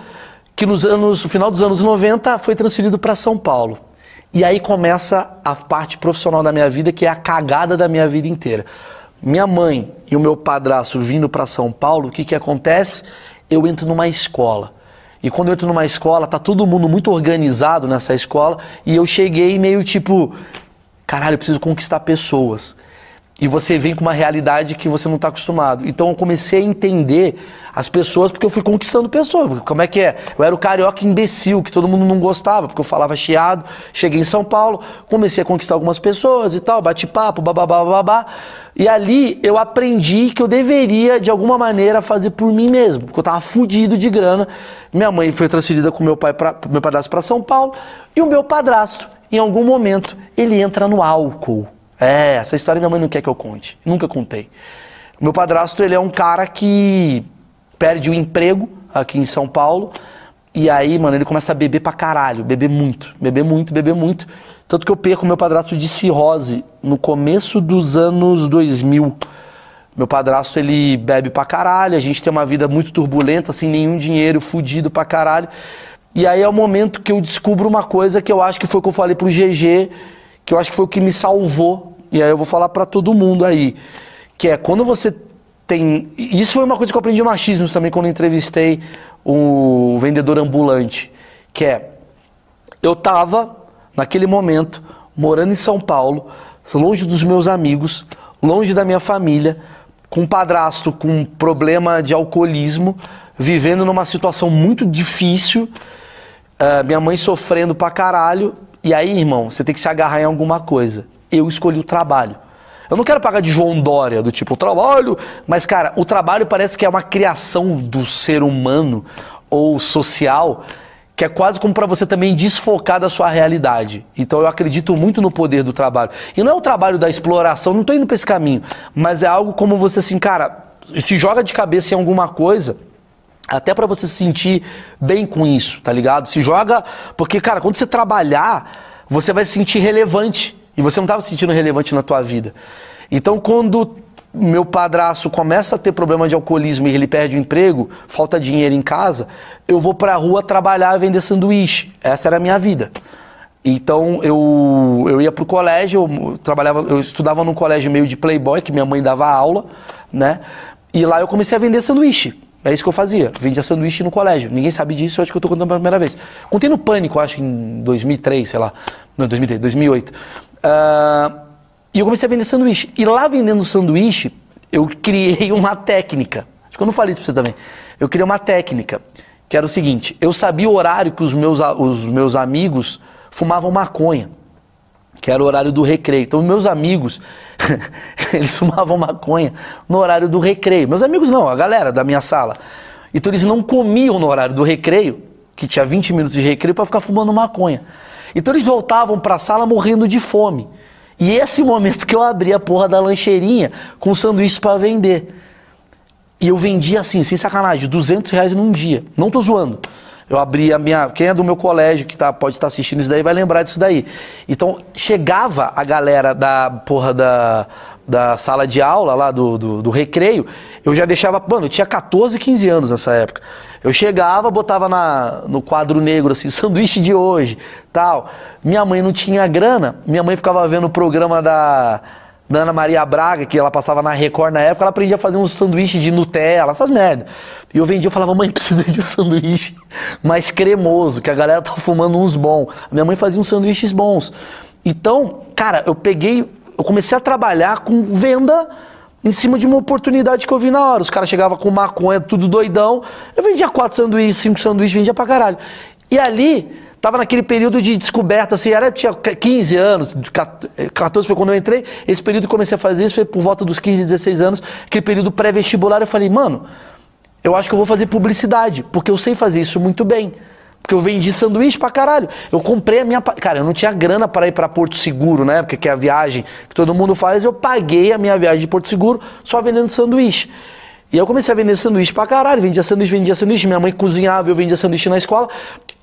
A: que nos anos, no final dos anos 90 foi transferido para São Paulo. E aí começa a parte profissional da minha vida, que é a cagada da minha vida inteira. Minha mãe e o meu padrasto vindo para São Paulo, o que que acontece? Eu entro numa escola. E quando eu entro numa escola, tá todo mundo muito organizado nessa escola, e eu cheguei meio tipo, caralho, eu preciso conquistar pessoas. E você vem com uma realidade que você não está acostumado. Então eu comecei a entender as pessoas porque eu fui conquistando pessoas. Como é que é? Eu era o carioca imbecil, que todo mundo não gostava, porque eu falava chiado. Cheguei em São Paulo, comecei a conquistar algumas pessoas e tal, bate-papo, bababá, babá. E ali eu aprendi que eu deveria, de alguma maneira, fazer por mim mesmo. Porque eu tava fudido de grana. Minha mãe foi transferida com meu pai pra, meu padrasto para São Paulo. E o meu padrasto, em algum momento, ele entra no álcool. É, essa história minha mãe não quer que eu conte. Nunca contei. Meu padrasto, ele é um cara que perde o emprego aqui em São Paulo. E aí, mano, ele começa a beber pra caralho. Beber muito, beber muito, beber muito. Tanto que eu perco meu padrasto de cirrose no começo dos anos 2000. Meu padrasto, ele bebe pra caralho. A gente tem uma vida muito turbulenta, sem nenhum dinheiro, fudido pra caralho. E aí é o momento que eu descubro uma coisa que eu acho que foi o que eu falei pro GG, que eu acho que foi o que me salvou. E aí eu vou falar pra todo mundo aí, que é quando você tem, isso foi uma coisa que eu aprendi machismo também quando entrevistei o vendedor ambulante, que é eu tava naquele momento morando em São Paulo, longe dos meus amigos, longe da minha família, com um padrasto com problema de alcoolismo, vivendo numa situação muito difícil, ah, minha mãe sofrendo pra caralho. E aí, irmão, você tem que se agarrar em alguma coisa. Eu escolhi o trabalho. Eu não quero pagar de João Dória, do tipo, trabalho. Mas, cara, o trabalho parece que é uma criação do ser humano ou social que é quase como para você também desfocar da sua realidade. Então eu acredito muito no poder do trabalho. E não é o trabalho da exploração, não tô indo para esse caminho, mas é algo como você assim, cara, te joga de cabeça em alguma coisa, até para você se sentir bem com isso, tá ligado? Se joga, porque cara, quando você trabalhar, você vai se sentir relevante e você não estava se sentindo relevante na tua vida. Então quando meu padraço começa a ter problema de alcoolismo e ele perde o emprego, falta dinheiro em casa, eu vou pra rua trabalhar e vender sanduíche. Essa era a minha vida. Então eu, eu ia pro colégio, eu trabalhava, eu estudava num colégio meio de playboy, que minha mãe dava aula, né? E lá eu comecei a vender sanduíche. É isso que eu fazia, vendia sanduíche no colégio. Ninguém sabe disso, eu acho que eu tô contando pela primeira vez. Contei no Pânico, acho, em 2003, sei lá. Não, 2003, 2008. Ah, e eu comecei a vender sanduíche. E lá vendendo sanduíche, eu criei uma técnica. Acho que eu não falei isso pra você também. Eu criei uma técnica, que era o seguinte: eu sabia o horário que os meus, os meus amigos fumavam maconha, que era o horário do recreio. Então, meus amigos, eles fumavam maconha no horário do recreio. Meus amigos não, a galera da minha sala. Então, eles não comiam no horário do recreio, que tinha 20 minutos de recreio, para ficar fumando maconha. Então, eles voltavam para a sala morrendo de fome. E esse momento que eu abri a porra da lancheirinha com sanduíche para vender. E eu vendia assim, sem sacanagem, 200 reais num dia. Não tô zoando. Eu abri a minha. Quem é do meu colégio que tá, pode estar assistindo isso daí vai lembrar disso daí. Então, chegava a galera da porra da, da sala de aula, lá do, do, do recreio, eu já deixava. Mano, eu tinha 14, 15 anos nessa época. Eu chegava, botava na, no quadro negro assim, sanduíche de hoje, tal. Minha mãe não tinha grana, minha mãe ficava vendo o programa da da Ana Maria Braga, que ela passava na Record na época, ela aprendia a fazer um sanduíche de Nutella, essas merda. E eu vendia, eu falava, mãe, precisa de um sanduíche mais cremoso, que a galera tá fumando uns bons. Minha mãe fazia uns sanduíches bons. Então, cara, eu peguei, eu comecei a trabalhar com venda em cima de uma oportunidade que eu vi na hora. Os caras chegavam com maconha, tudo doidão. Eu vendia quatro sanduíches, cinco sanduíches, vendia pra caralho. E ali, Tava naquele período de descoberta, assim, era, tinha 15 anos, de 14 foi quando eu entrei, esse período que comecei a fazer isso foi por volta dos 15, 16 anos, aquele período pré-vestibular, eu falei, mano, eu acho que eu vou fazer publicidade, porque eu sei fazer isso muito bem. Porque eu vendi sanduíche pra caralho. Eu comprei a minha. Cara, eu não tinha grana para ir pra Porto Seguro, né? Porque que é a viagem que todo mundo faz. Eu paguei a minha viagem de Porto Seguro só vendendo sanduíche. E eu comecei a vender sanduíche pra caralho. Vendia sanduíche, vendia sanduíche. Minha mãe cozinhava, eu vendia sanduíche na escola.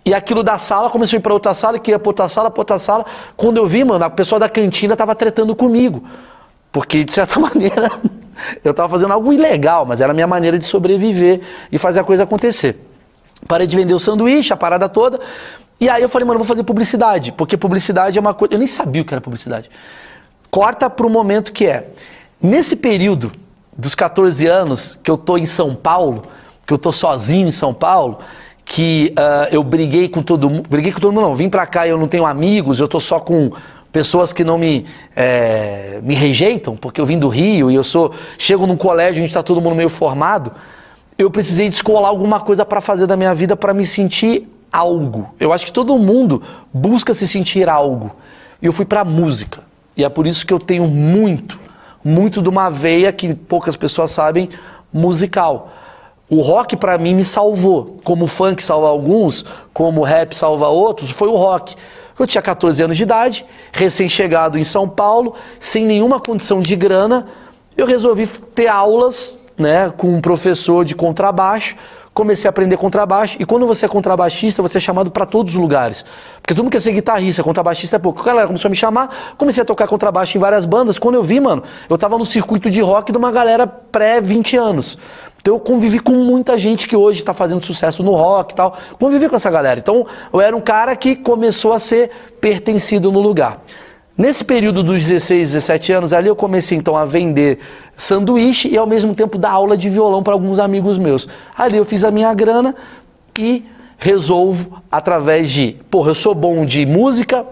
A: E aquilo da sala começou a ir pra outra sala, que ia pra outra sala, pra outra sala. Quando eu vi, mano, a pessoa da cantina tava tretando comigo. Porque, de certa maneira, eu tava fazendo algo ilegal, mas era a minha maneira de sobreviver e fazer a coisa acontecer. Parei de vender o sanduíche, a parada toda. E aí eu falei, mano, eu vou fazer publicidade. Porque publicidade é uma coisa. Eu nem sabia o que era publicidade. Corta pro momento que é. Nesse período dos 14 anos que eu tô em São Paulo, que eu tô sozinho em São Paulo, que ah, eu briguei com todo mundo. Briguei com todo mundo, não. Vim pra cá e eu não tenho amigos, eu tô só com pessoas que não me, eh, me rejeitam, porque eu vim do Rio e eu sou. Chego num colégio, a gente tá todo mundo meio formado eu precisei descolar alguma coisa para fazer da minha vida para me sentir algo. Eu acho que todo mundo busca se sentir algo. E eu fui para música. E é por isso que eu tenho muito, muito de uma veia que poucas pessoas sabem, musical. O rock para mim me salvou. Como o funk salva alguns, como o rap salva outros, foi o rock. Eu tinha 14 anos de idade, recém-chegado em São Paulo, sem nenhuma condição de grana, eu resolvi ter aulas né, com um professor de contrabaixo, comecei a aprender contrabaixo, e quando você é contrabaixista, você é chamado para todos os lugares. Porque todo mundo quer ser guitarrista, contrabaixista é pouco. A galera começou a me chamar, comecei a tocar contrabaixo em várias bandas. Quando eu vi, mano, eu tava no circuito de rock de uma galera pré-20 anos. Então eu convivi com muita gente que hoje está fazendo sucesso no rock e tal. Convivi com essa galera. Então eu era um cara que começou a ser pertencido no lugar. Nesse período dos 16, 17 anos, ali eu comecei então a vender sanduíche e ao mesmo tempo dar aula de violão para alguns amigos meus. Ali eu fiz a minha grana e resolvo através de, porra, eu sou bom de música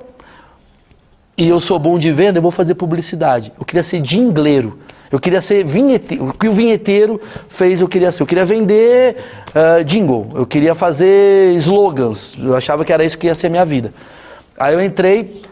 A: e eu sou bom de venda, eu vou fazer publicidade. Eu queria ser jingleiro. Eu queria ser vinheteiro. O que o vinheteiro fez, eu queria ser. Eu queria vender ah, jingle. Eu queria fazer slogans. Eu achava que era isso que ia ser a minha vida. Aí eu entrei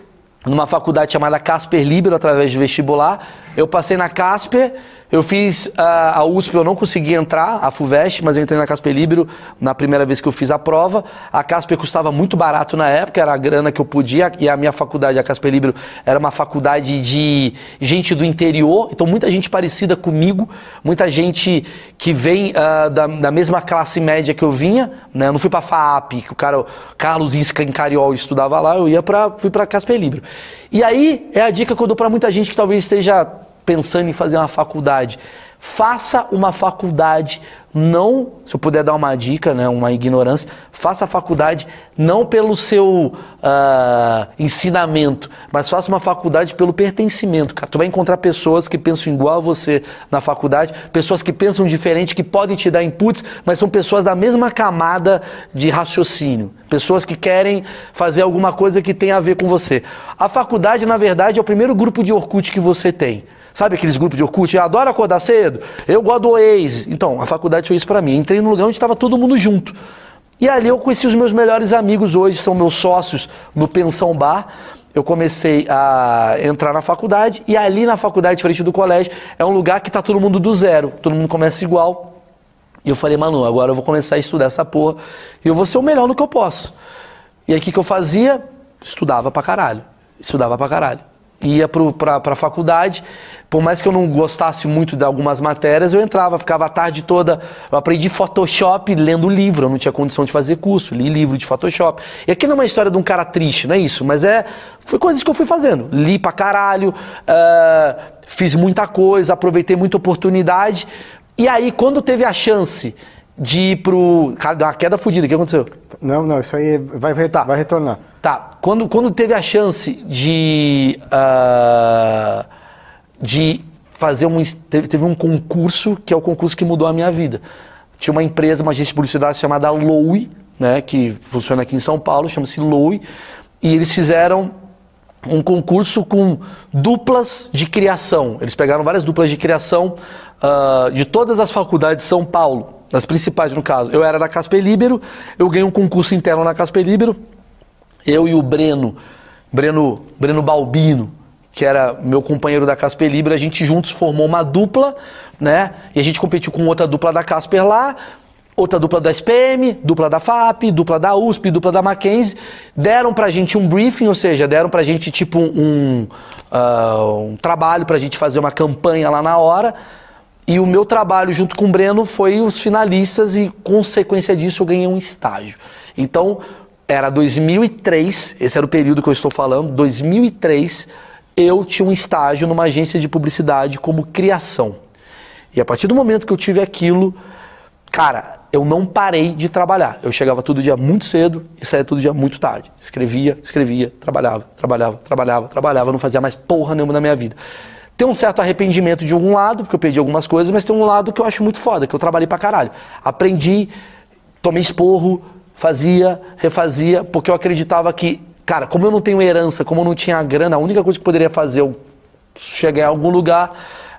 A: numa faculdade chamada Casper Libero através de vestibular. Eu passei na Casper, eu fiz ah, a USP, eu não consegui entrar, a FUVEST, mas eu entrei na Casper Libero na primeira vez que eu fiz a prova. A Casper custava muito barato na época, era a grana que eu podia, e a minha faculdade, a Casper Libero, era uma faculdade de gente do interior, então muita gente parecida comigo, muita gente que vem ah, da, da mesma classe média que eu vinha, né? Eu não fui pra FAP, que o cara, o Carlos Isca em Cariol estudava lá, eu ia para fui pra Casper Libero. E aí é a dica que eu dou para muita gente que talvez esteja pensando em fazer uma faculdade. Faça uma faculdade, não, se eu puder dar uma dica, né, uma ignorância, faça a faculdade não pelo seu ah, ensinamento, mas faça uma faculdade pelo pertencimento. Cara. Tu vai encontrar pessoas que pensam igual a você na faculdade, pessoas que pensam diferente, que podem te dar inputs, mas são pessoas da mesma camada de raciocínio. Pessoas que querem fazer alguma coisa que tenha a ver com você. A faculdade, na verdade, é o primeiro grupo de Orkut que você tem. Sabe aqueles grupos de Orkut? Eu adoro acordar cedo, eu gosto do ex. Então, a faculdade foi isso pra mim. Entrei num lugar onde estava todo mundo junto. E ali eu conheci os meus melhores amigos hoje, são meus sócios no Pensão Bar. Eu comecei a entrar na faculdade e ali na faculdade, diferente do colégio, é um lugar que tá todo mundo do zero, todo mundo começa igual. E eu falei, Manu, agora eu vou começar a estudar essa porra e eu vou ser o melhor no que eu posso. E aí o que, que eu fazia? Estudava pra caralho. Estudava pra caralho. Ia pra, pra faculdade, por mais que eu não gostasse muito de algumas matérias, eu entrava, ficava a tarde toda. Eu aprendi Photoshop lendo livro, eu não tinha condição de fazer curso, li livro de Photoshop. E aqui não é uma história de um cara triste, não é isso, mas é. Foi coisas que eu fui fazendo. Li pra caralho, uh, fiz muita coisa, aproveitei muita oportunidade. E aí, quando teve a chance de ir pro. Cara, deu uma queda fodida, o que aconteceu?
B: Não, não, isso aí vai, vai,
A: Tá.
B: vai retornar.
A: Tá, quando, quando teve a chance de. ah, de fazer um. Teve, teve um concurso, que é o concurso que mudou a minha vida. Tinha uma empresa, uma agência de publicidade chamada Lowe, né, que funciona aqui em São Paulo, chama-se Lowe, e eles fizeram um concurso com duplas de criação. Eles pegaram várias duplas de criação ah, de todas as faculdades de São Paulo, das principais no caso. Eu era da Casper Libero, eu ganhei um concurso interno na Casper Libero, eu e o Breno, Breno, Breno Balbino, que era meu companheiro da Casper Libero, a gente juntos formou uma dupla, né? E a gente competiu com outra dupla da Casper lá, outra dupla da SPM, dupla da FAP, dupla da USP, dupla da Mackenzie. Deram pra gente um briefing, ou seja, deram pra gente tipo um, ah, um trabalho pra gente fazer uma campanha lá na hora. E o meu trabalho junto com o Breno foi os finalistas e, consequência disso, eu ganhei um estágio. Então, era 2003, esse era o período que eu estou falando, 2003, eu tinha um estágio numa agência de publicidade como criação. E a partir do momento que eu tive aquilo, cara, eu não parei de trabalhar. Eu chegava todo dia muito cedo e saía todo dia muito tarde. Escrevia, escrevia, trabalhava, trabalhava, trabalhava, trabalhava, não fazia mais porra nenhuma na minha vida. Tem um certo arrependimento de algum lado, porque eu perdi algumas coisas, mas tem um lado que eu acho muito foda, que eu trabalhei pra caralho. Aprendi, tomei esporro, fazia, refazia, porque eu acreditava que, cara, como eu não tenho herança, como eu não tinha grana, a única coisa que poderia fazer eu chegar em algum lugar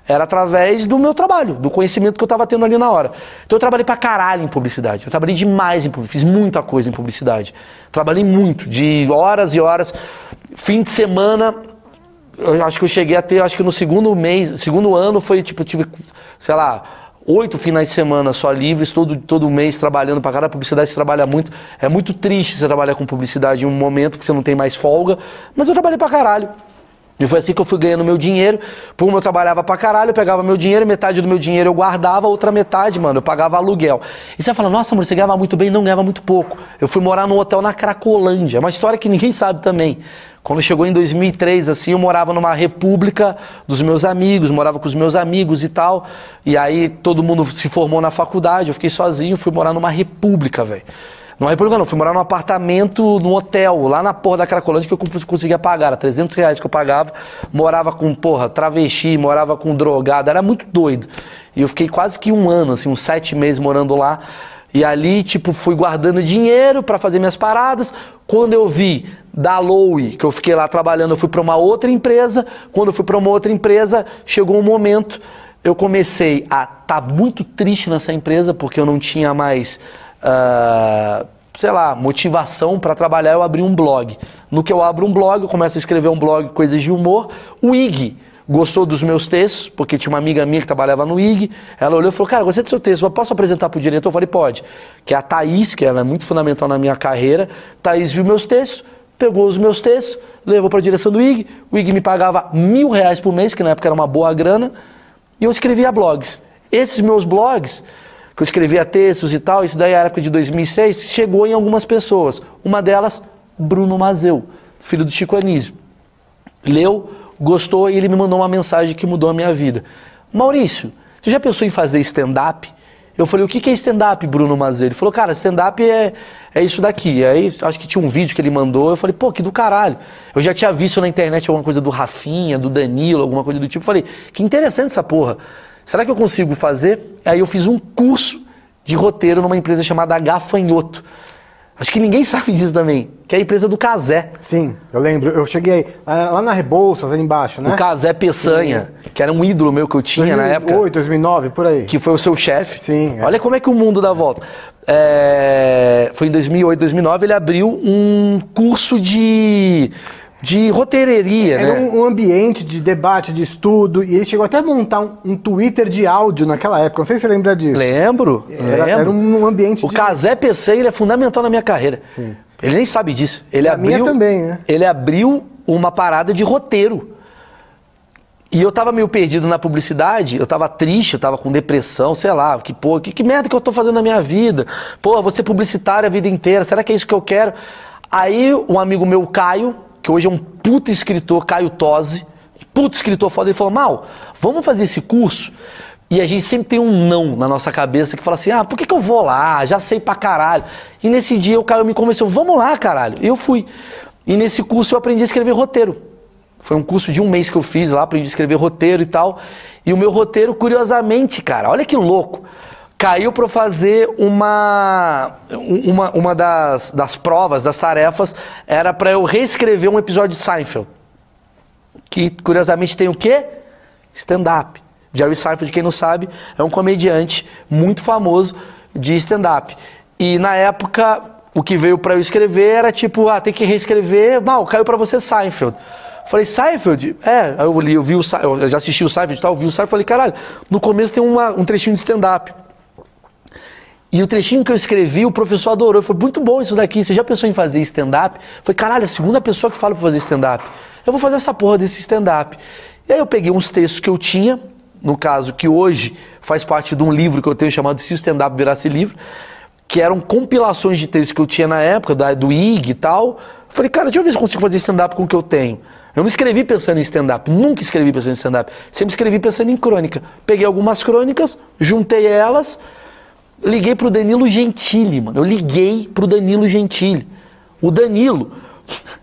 A: era através do meu trabalho, do conhecimento que eu estava tendo ali na hora. Então eu trabalhei pra caralho em publicidade. Eu trabalhei demais em publicidade, fiz muita coisa em publicidade. Trabalhei muito, de horas e horas. Fim de semana, eu acho que eu cheguei a ter, acho que no segundo mês, segundo ano foi tipo, tive, sei lá, oito finais de semana só livres, todo, todo mês trabalhando pra caralho. Publicidade se trabalha muito. É muito triste você trabalhar com publicidade em um momento que você não tem mais folga, mas eu trabalhei pra caralho. E foi assim que eu fui ganhando meu dinheiro. Por como eu trabalhava pra caralho, eu pegava meu dinheiro, metade do meu dinheiro eu guardava, outra metade, mano, eu pagava aluguel. E você vai falar, nossa, mano, você ganhava muito bem? Não, ganhava muito pouco. Eu fui morar num hotel na Cracolândia. É uma história que ninguém sabe também. Quando chegou em 2003, assim, eu morava numa república dos meus amigos, morava com os meus amigos e tal. E aí todo mundo se formou na faculdade, eu fiquei sozinho, fui morar numa república, velho. Numa república não, fui morar num apartamento, num hotel, lá na porra da Cracolândia que eu cons- conseguia pagar, era 300 reais que eu pagava. Morava com, porra, travesti, morava com drogado, era muito doido. E eu fiquei quase que um ano, assim, uns sete meses morando lá. E ali, tipo, fui guardando dinheiro pra fazer minhas paradas. Quando eu vi da Lowe, que eu fiquei lá trabalhando, eu fui pra uma outra empresa. Quando eu fui pra uma outra empresa, chegou um momento, eu comecei a estar muito triste nessa empresa, porque eu não tinha mais, ah, sei lá, motivação pra trabalhar. Eu abri um blog. No que eu abro um blog, eu começo a escrever um blog, coisas de humor. O IG gostou dos meus textos, porque tinha uma amiga minha que trabalhava no IG. Ela olhou e falou: Cara, gostei do seu texto, posso apresentar para o diretor? Eu falei: Pode. Que é a Thaís, que ela é muito fundamental na minha carreira. Thaís viu meus textos, pegou os meus textos, levou para a direção do IG. O IG me pagava mil reais por mês, que na época era uma boa grana, e eu escrevia blogs. Esses meus blogs, que eu escrevia textos e tal, isso daí é a época de 2006, chegou em algumas pessoas. Uma delas, Bruno Mazeu, filho do Chico Anísio leu, gostou e ele me mandou uma mensagem que mudou a minha vida. Maurício, você já pensou em fazer stand-up? Eu falei, o que é stand-up, Bruno Mazei? Ele falou, cara, stand-up é, é isso daqui. Aí acho que tinha um vídeo que ele mandou, eu falei, pô, que do caralho. Eu já tinha visto na internet alguma coisa do Rafinha, do Danilo, alguma coisa do tipo. Eu falei, que interessante essa porra. Será que eu consigo fazer? Aí eu fiz um curso de roteiro numa empresa chamada Gafanhoto. Acho que ninguém sabe disso também, que é a empresa do Casé.
B: Sim, eu lembro. Eu cheguei lá na Rebouças, ali embaixo, né?
A: O Casé Peçanha, que era um ídolo meu que eu tinha na época.
B: 2008, 2009, por aí.
A: que foi o seu chefe.
B: Sim, é.
A: Olha como é que o mundo dá volta. É, foi em 2008, 2009, ele abriu um curso de, de roteireria,
B: Era
A: né?
B: um, um ambiente de debate, de estudo, e ele chegou até a montar um, um Twitter de áudio naquela época. Não sei se você lembra disso.
A: Lembro,
B: Era,
A: lembro.
B: era um ambiente
A: O
B: de...
A: Casé PC ele é fundamental na minha carreira.
B: Sim.
A: Ele nem sabe disso. Ele
B: Na
A: abriu,
B: minha também, né?
A: Ele abriu uma parada de roteiro. E eu tava meio perdido na publicidade, eu tava triste, eu tava com depressão, sei lá, que pô, que, que merda que eu tô fazendo na minha vida? Pô, vou ser publicitário a vida inteira, será que é isso que eu quero? Aí um amigo meu, Caio, que hoje é um puto escritor, Caio Tosi, puto escritor foda, ele falou, Mal, vamos fazer esse curso? E a gente sempre tem um não na nossa cabeça que fala assim, ah, por que, que eu vou lá? Já sei pra caralho. E nesse dia o Caio me convenceu, vamos lá, caralho. E eu fui. E nesse curso eu aprendi a escrever roteiro. Foi um curso de um mês que eu fiz lá, aprendi a escrever roteiro e tal. E o meu roteiro, curiosamente, cara, olha que louco. Caiu para fazer uma, uma, uma das, das provas, das tarefas, era para eu reescrever um episódio de Seinfeld. Que, curiosamente, tem o quê? Stand-up. Jerry Seinfeld, quem não sabe, é um comediante muito famoso de stand-up. E na época, o que veio para eu escrever era tipo, ah, tem que reescrever, mal, caiu para você Seinfeld. Falei, Seinfeld? É, eu li, eu vi o eu já assisti o Seinfeld e tal, eu vi o Seinfeld, falei, caralho, no começo tem uma- um trechinho de stand-up. E o trechinho que eu escrevi, o professor adorou. Foi muito bom isso daqui. Você já pensou em fazer stand-up? Foi, caralho, a segunda pessoa que fala pra fazer stand-up. Eu vou fazer essa porra desse stand-up. E aí eu peguei uns textos que eu tinha, no caso, que hoje faz parte de um livro que eu tenho chamado Se o Stand-up Virasse Livro, que eram compilações de textos que eu tinha na época, do IG e tal. Falei, cara, deixa eu ver se eu consigo fazer stand-up com o que eu tenho. Eu não escrevi pensando em stand-up, nunca escrevi pensando em stand-up. Sempre escrevi pensando em crônica. Peguei algumas crônicas, juntei elas, liguei pro Danilo Gentili, mano. Eu liguei pro Danilo Gentili. O Danilo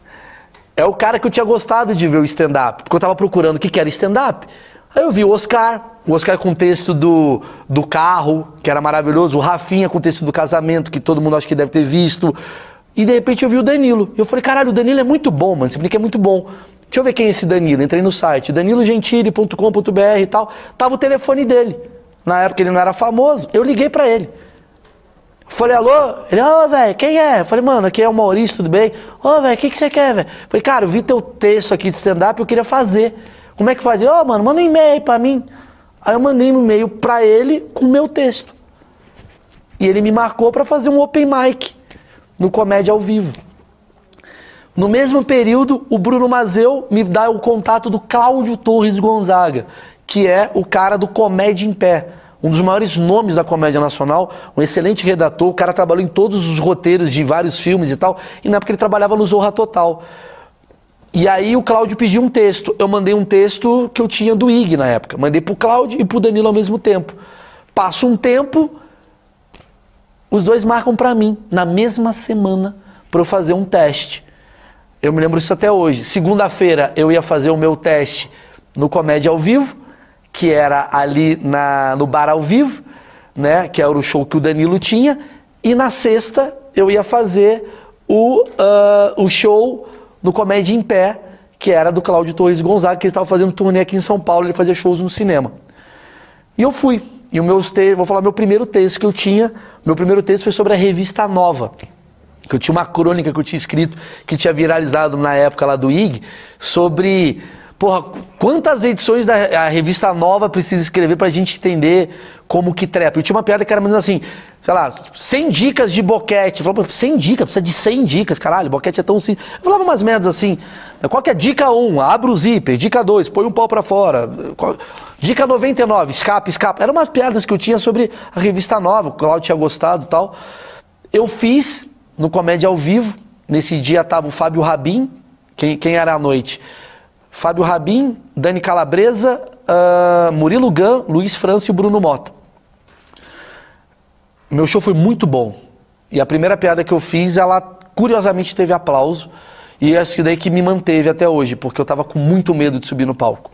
A: é o cara que eu tinha gostado de ver o stand-up, porque eu tava procurando o que, que era stand-up. Aí eu vi o Oscar, o Oscar com o texto do, do carro, que era maravilhoso, o Rafinha com o texto do casamento, que todo mundo acho que deve ter visto. E de repente eu vi o Danilo. Eu falei, caralho, o Danilo é muito bom, mano. Esse brinco é muito bom. Deixa eu ver quem é esse Danilo. Entrei no site, danilogentili.com.br e tal. Tava o telefone dele. Na época ele não era famoso. Eu liguei pra ele. Falei, alô? Ele, ô, velho, quem é? Falei, mano, aqui é o Maurício, tudo bem? Ô, velho, o que, que você quer, velho? Falei, cara, eu vi teu texto aqui de stand-up, eu queria fazer. Como é que fazia? Ô, mano, manda um e-mail pra mim. Aí eu mandei um e-mail pra ele com o meu texto. E ele me marcou pra fazer um open mic no Comédia ao Vivo. No mesmo período, o Bruno Mazeu me dá o contato do Cláudio Torres Gonzaga, que é o cara do Comédia em Pé, um dos maiores nomes da comédia nacional, um excelente redator, o cara trabalhou em todos os roteiros de vários filmes e tal, e na época ele trabalhava no Zorra Total. E aí o Cláudio pediu um texto, eu mandei um texto que eu tinha do IG na época, mandei pro Cláudio e pro Danilo ao mesmo tempo. Passa um tempo, os dois marcam pra mim, na mesma semana, pra eu fazer um teste. Eu me lembro isso até hoje. Segunda-feira eu ia fazer o meu teste no Comédia ao Vivo, que era ali na, no Bar ao Vivo, né? Que era o show que o Danilo tinha. E na sexta eu ia fazer o, ah, o show no Comédia em Pé, que era do Cláudio Torres Gonzaga, que ele estava fazendo turnê aqui em São Paulo, ele fazia shows no cinema. E eu fui. E o meu vou falar meu primeiro texto que eu tinha. Meu primeiro texto foi sobre a revista Nova. Que eu tinha uma crônica que eu tinha escrito, que tinha viralizado na época lá do IG, sobre. Porra, quantas edições da revista Nova precisa escrever pra gente entender como que trepa? Eu tinha uma piada que era mais assim, sei lá, 100 dicas de boquete. Eu falava, "Pô, 100 dicas, precisa de 100 dicas, caralho, boquete é tão simples. Eu falava umas merdas assim. Qual que é dica 1? Abre o zíper. Dica 2, põe um pau pra fora. Dica 99, escape, escape. Eram umas piadas que eu tinha sobre a revista Nova, o Claudio tinha gostado e tal. Eu fiz no Comédia ao Vivo. Nesse dia tava o Fábio Rabin. Quem, quem era à noite? Fábio Rabin, Dani Calabresa, ah, Murilo Gun, Luiz França e o Bruno Mota. Meu show foi muito bom. E a primeira piada que eu fiz, ela curiosamente teve aplauso. E acho que daí que me manteve até hoje, porque eu tava com muito medo de subir no palco.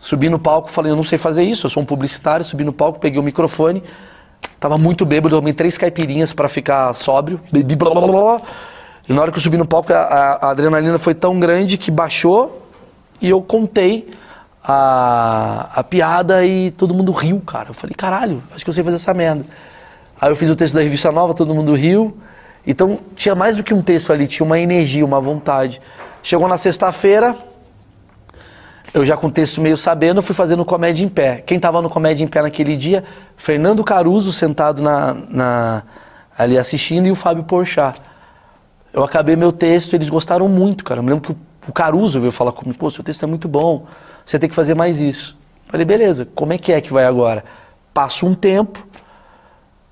A: Subi no palco, falei, eu não sei fazer isso, eu sou um publicitário, subi no palco, peguei o microfone, Tava muito bêbado, tomei três caipirinhas pra ficar sóbrio. Bebi blá blá blá. E na hora que eu subi no palco, a, a adrenalina foi tão grande que baixou e eu contei a, a piada e todo mundo riu, cara. Eu falei, caralho, acho que eu sei fazer essa merda. Aí eu fiz o texto da revista nova, todo mundo riu. Então tinha mais do que um texto ali, tinha uma energia, uma vontade. Chegou na sexta-feira, eu já com o texto meio sabendo, fui fazendo comédia em pé. Quem estava no comédia em pé naquele dia? Fernando Caruso sentado na, na- ali assistindo e o Fábio Porchat. Eu acabei meu texto, eles gostaram muito, cara. Eu me lembro que o, o Caruso veio falar comigo, pô, seu texto é muito bom, você tem que fazer mais isso. Falei, beleza, como é que é que vai agora? Passa um tempo,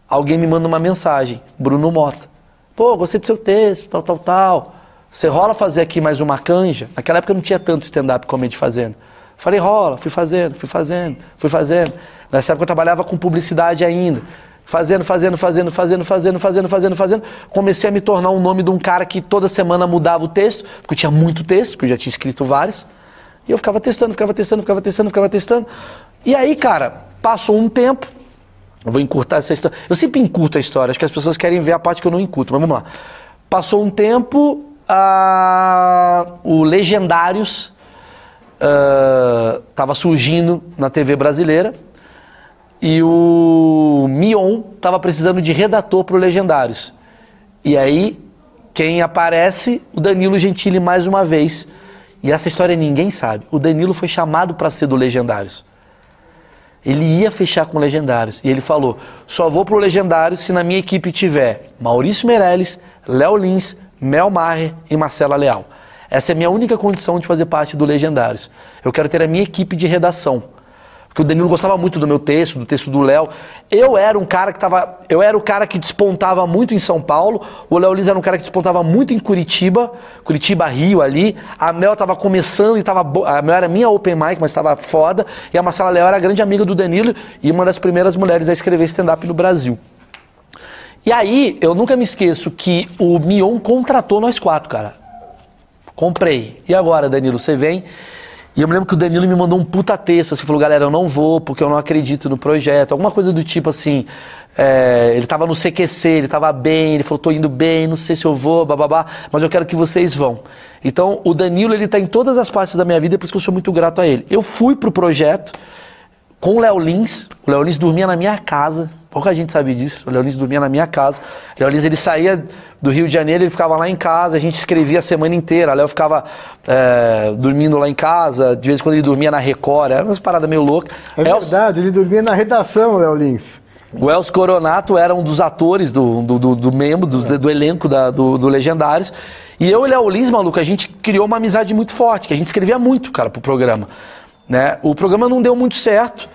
A: alguém me manda uma mensagem, Bruno Mota. Pô, gostei do seu texto, tal, tal, tal. Você rola fazer aqui mais uma canja? Naquela época não tinha tanto stand-up comedy fazendo. Falei, rola, fui fazendo, fui fazendo, fui fazendo. Nessa época eu trabalhava com publicidade ainda. Fazendo, fazendo, fazendo, fazendo, fazendo, fazendo, fazendo, fazendo. Comecei a me tornar o nome de um cara que toda semana mudava o texto, porque eu tinha muito texto, porque eu já tinha escrito vários. E eu ficava testando, ficava testando, ficava testando, ficava testando. E aí, cara, passou um tempo, eu vou encurtar essa história. Eu sempre encurto a história, acho que as pessoas querem ver a parte que eu não encurto, mas vamos lá. Passou um tempo, ah, o Legendários estava surgindo na TV brasileira e o Mion estava precisando de redator para o Legendários. E aí, quem aparece? O Danilo Gentili mais uma vez. E essa história ninguém sabe. O Danilo foi chamado para ser do Legendários. Ele ia fechar com Legendários. E ele falou: só vou pro Legendários se na minha equipe tiver Maurício Meirelles, Léo Lins, Mel Maher e Marcela Leal. Essa é a minha única condição de fazer parte do Legendários. Eu quero ter a minha equipe de redação. Porque o Danilo gostava muito do meu texto, do texto do Léo. Eu era um cara que tava. Eu era o cara que despontava muito em São Paulo. O Léo Lins era um cara que despontava muito em Curitiba. Curitiba, Rio ali. A Mel estava começando e tava. bo- A Mel era minha open mic, mas estava foda. E a Marcela Léo era grande amiga do Danilo e uma das primeiras mulheres a escrever stand-up no Brasil. E aí, eu nunca me esqueço que o Mion contratou nós quatro, cara. Comprei. E agora, Danilo, você vem? E eu me lembro que o Danilo me mandou um puta texto, assim, falou, galera, eu não vou porque eu não acredito no projeto. Alguma coisa do tipo assim, é, ele tava no CQC, ele tava bem, ele falou, tô indo bem, não sei se eu vou, bababá, mas eu quero que vocês vão. Então, o Danilo, ele tá em todas as partes da minha vida, e por isso que eu sou muito grato a ele. Eu fui pro projeto com o Léo Lins, o Léo Lins dormia na minha casa, pouca gente sabe disso, o Léo Lins dormia na minha casa. O Léo Lins, ele saía do Rio de Janeiro, ele ficava lá em casa, a gente escrevia a semana inteira. O Léo ficava é, dormindo lá em casa, de vez em quando ele dormia na Record, era umas paradas meio loucas.
B: É verdade, ele dormia na redação, Léo Lins.
A: o Elcio Coronato era um dos atores do, do, do, do membro, do, do elenco da- do, do Legendários. E eu e Léo Lins, maluco, a gente criou uma amizade muito forte, que a gente escrevia muito, cara, pro programa. Né? O programa não deu muito certo,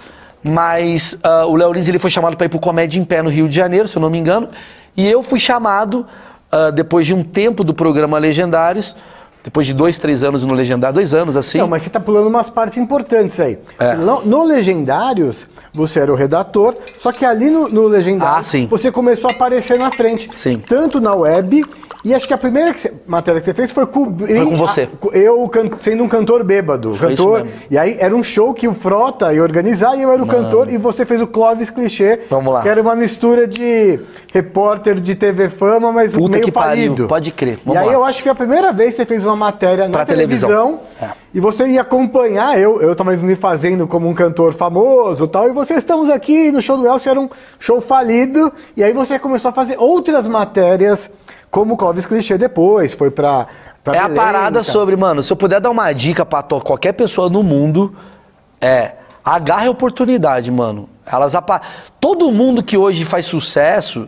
A: mas ah, o Léo Lins ele foi chamado para ir pro Comédia em Pé no Rio de Janeiro, se eu não me engano. E eu fui chamado, ah, depois de um tempo do programa Legendários, depois de dois, três anos no Legendário, dois anos assim.
B: Não, mas você tá pulando umas partes importantes aí.
A: É.
B: No, no Legendários, você era o redator, só que ali no, no Legendários,
A: Ah,
B: você começou a aparecer na frente.
A: Sim.
B: Tanto na web, e acho que a primeira que você- matéria que você fez foi cobrir...
A: Foi com você.
B: a- eu can- sendo um cantor bêbado.
A: Foi
B: cantor, e aí era um show que o Frota ia organizar, e eu era o cantor, e você fez o Clóvis Clichê.
A: Vamos lá.
B: Que era uma mistura de repórter de TV Fama, mas
A: Puta
B: meio
A: que pariu,
B: falido.
A: pode crer.
B: E
A: Vamos
B: aí
A: lá.
B: eu acho que a primeira vez que você fez uma matéria na
A: Pra televisão.
B: televisão.
A: É.
B: E você ia acompanhar, eu, eu tava me fazendo como um cantor famoso e tal, e vocês estamos aqui no show do Elcio, era um show falido, e aí você começou a fazer outras matérias, como o Clóvis Clichê depois, foi pra, pra
A: É a
B: Belém,
A: parada
B: tá?
A: sobre, mano, se eu puder dar uma dica pra qualquer pessoa no mundo, é agarre a oportunidade, mano. Elas apa... Todo mundo que hoje faz sucesso,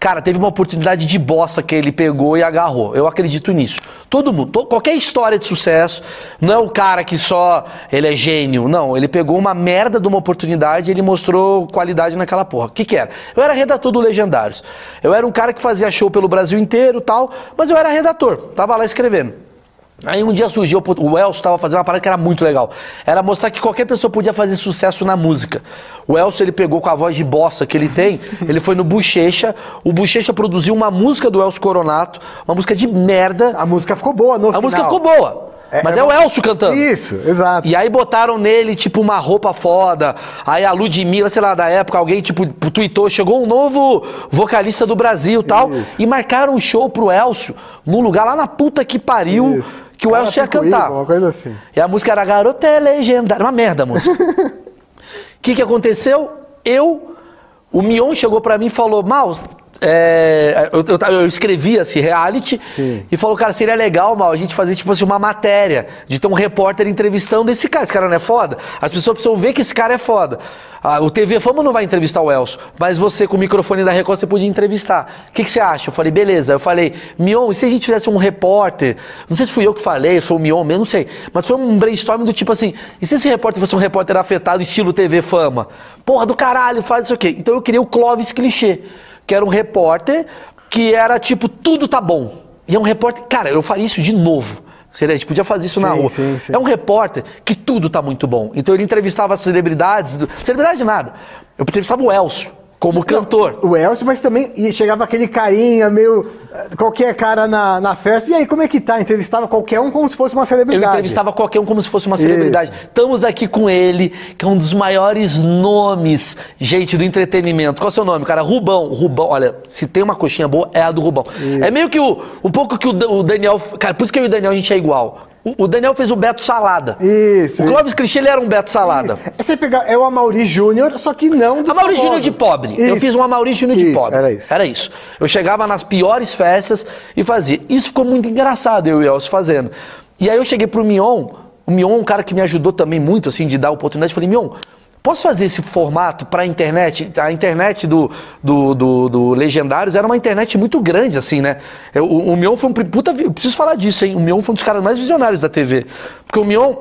A: cara, teve uma oportunidade de bosta que ele pegou e agarrou. Eu acredito nisso. Todo mundo, to- qualquer história de sucesso, não é o cara que só ele é gênio, não. Ele pegou uma merda de uma oportunidade e ele mostrou qualidade naquela porra. O que que era? Eu era redator do Legendários. Eu era um cara que fazia show pelo Brasil inteiro, tal, mas eu era redator. Tava lá escrevendo. Aí um dia surgiu, o Elcio estava fazendo uma parada que era muito legal. Era mostrar que qualquer pessoa podia fazer sucesso na música. O Elcio, ele pegou com a voz de bossa que ele tem, ele foi no Bochecha, o Bochecha produziu uma música do Elcio Coronato, uma música de merda,
B: A música ficou boa no
A: a
B: final.
A: música ficou boa. Mas
B: é
A: é, o Elcio cantando.
B: Isso, exato.
A: E aí botaram nele, tipo, uma roupa foda. Aí a Ludmilla, sei lá, da época, alguém, tipo, tweetou, chegou um novo vocalista do Brasil e tal.
B: Isso.
A: E marcaram um show pro Elcio num lugar lá na puta que pariu,
B: Isso.
A: Que o Elcio ia cantar.
B: Uma coisa assim.
A: E a música era Garota é Legendária. Uma merda a música. O que, que aconteceu? Eu, o Mion chegou pra mim e falou, Mal, é, eu, eu, eu escrevi esse reality
B: Sim.
A: e falou, cara, seria legal, Mal, a gente fazer tipo assim, uma matéria de ter um repórter entrevistando esse cara. Esse cara não é foda? As pessoas precisam ver que esse cara é foda. Ah, o TV Fama não vai entrevistar o Elcio, mas você com o microfone da Record você podia entrevistar. O que, que você acha? Eu falei, beleza. Eu falei, Mion, e se a gente tivesse um repórter? Não sei se fui eu que falei, foi o Mion mesmo, não sei. Mas foi um brainstorm do tipo assim, e se esse repórter fosse um repórter afetado, estilo TV Fama? Porra do caralho, faz isso aqui. Então eu queria o Clóvis Clichê, que era um repórter que era tipo, tudo tá bom. E é um repórter, cara, eu faria isso de novo. Seria, a gente podia fazer isso na
B: Sim,
A: rua.
B: sim, sim.
A: É um repórter que tudo tá muito bom. Então ele entrevistava celebridades. Celebridade nada. Eu entrevistava o Elcio como cantor.
B: O Elcio, mas também e chegava aquele carinha, meio. qualquer cara na, na festa. E aí, como é que tá? Entrevistava qualquer um como se fosse uma
A: Eu
B: celebridade.
A: entrevistava qualquer um como se fosse uma celebridade. Estamos aqui com ele, que é um dos maiores nomes, gente, do entretenimento. Qual é o seu nome, cara? Rubão. Rubão, olha, se tem uma coxinha boa, é a do Rubão. É meio que o, um pouco que o, o Daniel. Cara, por isso que eu e o Daniel a gente é igual. O, o Daniel fez o Beto Salada.
B: Isso,
A: O Clóvis Clichê, ele era um Beto Salada.
B: É você pegar. É o Amaury Júnior, só que não do
A: A Mauri
B: famoso.
A: Júnior de pobre. Eu
B: Isso.
A: fiz um Mauri Júnior de pobre.
B: Era isso.
A: Era isso. Eu chegava nas piores festas e fazia. Isso ficou muito engraçado, eu e o Elcio fazendo. E aí eu cheguei pro Mion. O Mion é um cara que me ajudou também muito, assim, de dar oportunidade. Eu falei, Mion, posso fazer esse formato pra internet? A internet do, do, do, do Legendários era uma internet muito grande, assim, né? Eu- o, o Mion foi um... Puta, eu preciso falar disso, hein? O Mion foi um dos caras mais visionários da TV. Porque o Mion...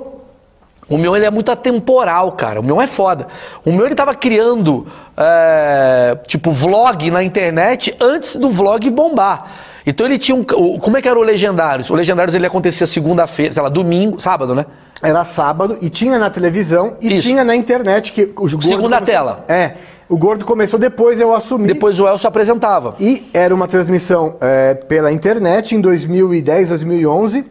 A: O meu ele é muito atemporal, cara. O meu é foda. O meu ele tava criando, é, tipo, vlog na internet antes do vlog bombar. Então ele tinha um. Como é que era o Legendários? O Legendários ele acontecia segunda-feira, sei lá, domingo, sábado, né?
B: Era sábado e tinha na televisão e
A: Isso.
B: tinha na internet que o gordo
A: Segunda
B: começou-
A: tela.
B: É. O gordo começou depois, eu assumi.
A: Depois o Elcio apresentava.
B: E era uma transmissão é, pela internet em 2010, 2011.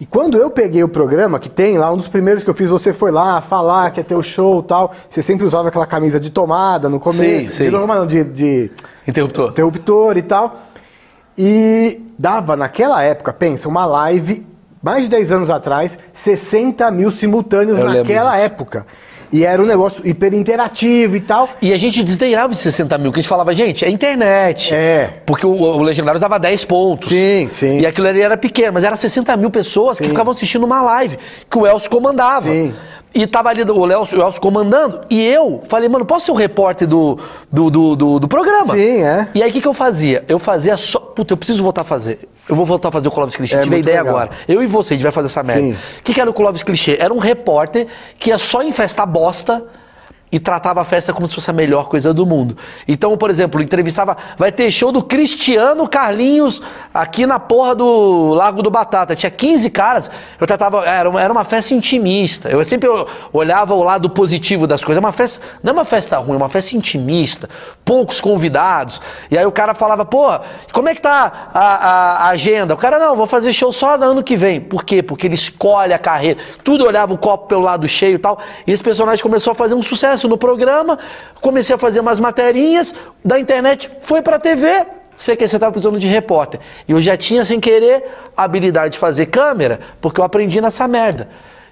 B: E quando eu peguei o programa, que tem lá, um dos primeiros que eu fiz, você foi lá falar que ter o show e tal. Você sempre usava aquela camisa de tomada no começo.
A: Sim, sim.
B: De, não, de, de
A: Interruptor.
B: interruptor e tal. E dava naquela época, pensa, uma live, mais de 10 anos atrás, 60 mil simultâneos
A: Eu
B: naquela época. E era um negócio hiper interativo e tal.
A: E a gente desdenhava de 60 mil, que a gente falava, gente, é internet.
B: É.
A: Porque o, o Legendários dava 10 pontos.
B: Sim, sim.
A: E aquilo ali era pequeno, mas era 60 mil pessoas que ficavam assistindo uma live que o Elcio comandava.
B: Sim.
A: E tava ali o Elcio, o Elcio comandando. E eu falei, mano, posso ser o repórter do, do, do, do, do programa?
B: Sim, é.
A: E aí o que, que eu fazia? Eu fazia só. Puta, eu preciso voltar a fazer. Eu vou voltar a fazer o Clóvis Clichê.
B: É
A: Tive a ideia
B: legal.
A: agora. Eu e você, a gente vai fazer essa merda. O que, que era o Clóvis Clichê? Era um repórter que ia só em festa bosta e tratava a festa como se fosse a melhor coisa do mundo. Então, por exemplo, entrevistava. Vai ter show do Cristiano Carlinhos aqui na porra do Lago do Batata. Tinha 15 caras. Eu tratava. Era uma, era uma festa intimista. Eu sempre olhava o lado positivo das coisas. É uma festa. Não é uma festa ruim, é uma festa intimista. Poucos convidados. E aí o cara falava, porra, como é que tá a, a- a agenda? O cara, não, vou fazer show só no ano que vem. Por quê? Porque ele escolhe a carreira. Tudo olhava o copo pelo lado cheio e tal. E esse personagem começou a fazer um sucesso no programa. Comecei a fazer umas materinhas da internet. Foi pra TV. Sei que você estava precisando de repórter. E eu já tinha, sem querer, a habilidade de fazer câmera, porque eu aprendi nessa merda.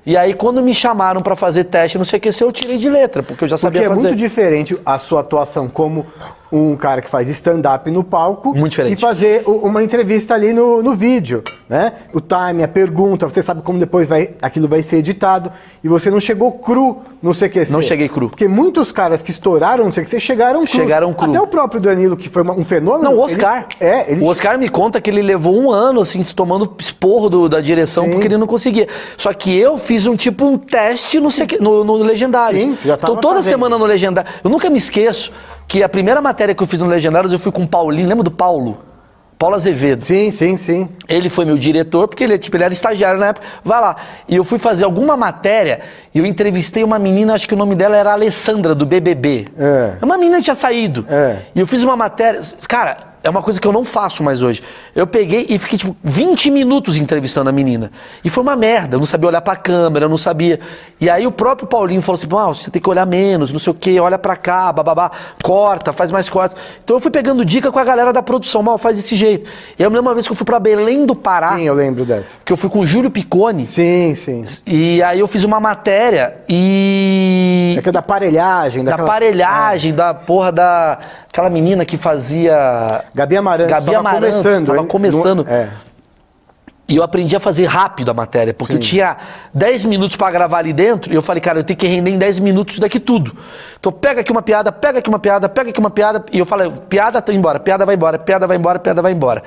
A: E aí, quando me chamaram pra fazer teste no CQC, eu tirei de letra, porque eu já
B: Porque
A: sabia
B: é
A: fazer.
B: muito diferente a sua atuação como um cara que faz stand-up no palco e fazer uma entrevista ali no, no vídeo, né? O time, a pergunta, você sabe como depois vai, aquilo vai ser editado e você não chegou cru no CQC.
A: Não cheguei cru.
B: Porque muitos caras que estouraram no CQC chegaram cru.
A: Chegaram cru.
B: Até o próprio Danilo, que foi uma- um fenômeno.
A: Não, o Oscar.
B: Ele, é, ele
A: O Oscar me conta que ele levou um ano, assim, se tomando esporro do- da direção,
B: Sim.
A: porque ele não conseguia. Só que eu fiz um tipo um teste no, CQ no, no Legendários.
B: Sim, já tava
A: então toda
B: fazendo.
A: semana no Legendário. Eu nunca me esqueço que a primeira matéria que eu fiz no Legendários eu fui com o Paulinho. Lembra do Paulo? Paulo Azevedo.
B: Sim, sim, sim.
A: Ele foi meu diretor, porque ele, tipo, ele era estagiário na época. Vai lá. E eu fui fazer alguma matéria e eu entrevistei uma menina, acho que o nome dela era Alessandra, do BBB.
B: É.
A: Uma menina que tinha saído.
B: É.
A: E eu fiz uma matéria. Cara, é uma coisa que eu não faço mais hoje. Eu peguei e fiquei, tipo, 20 minutos entrevistando a menina. E foi uma merda. Eu não sabia olhar pra câmera, eu não sabia. E aí o próprio Paulinho falou assim: ah, você tem que olhar menos, não sei o quê, olha pra cá, bababá, corta, faz mais cortes. Então eu fui pegando dica com a galera da produção, mal, faz desse jeito. E eu me lembro uma vez que eu fui pra Belém do Pará.
B: Sim, eu lembro dessa.
A: Que eu fui com o Júlio Picone.
B: Sim, sim.
A: E aí eu fiz uma matéria e.
B: É é da aparelhagem,
A: Da
B: daquela-
A: aparelhagem, da porra da. Aquela menina que fazia.
B: Gabi Amarantos
A: Gabi
B: tava
A: Amarantos,
B: começando.
A: tava
B: hein?
A: começando.
B: No- é.
A: E eu aprendi a fazer rápido a matéria, porque eu tinha 10 minutos pra gravar ali dentro, e eu falei, cara, eu tenho que render em 10 minutos isso daqui tudo. Então pega aqui uma piada, pega aqui uma piada, pega aqui uma piada, e eu falei, piada tá embora, piada vai embora, piada vai embora, piada vai embora.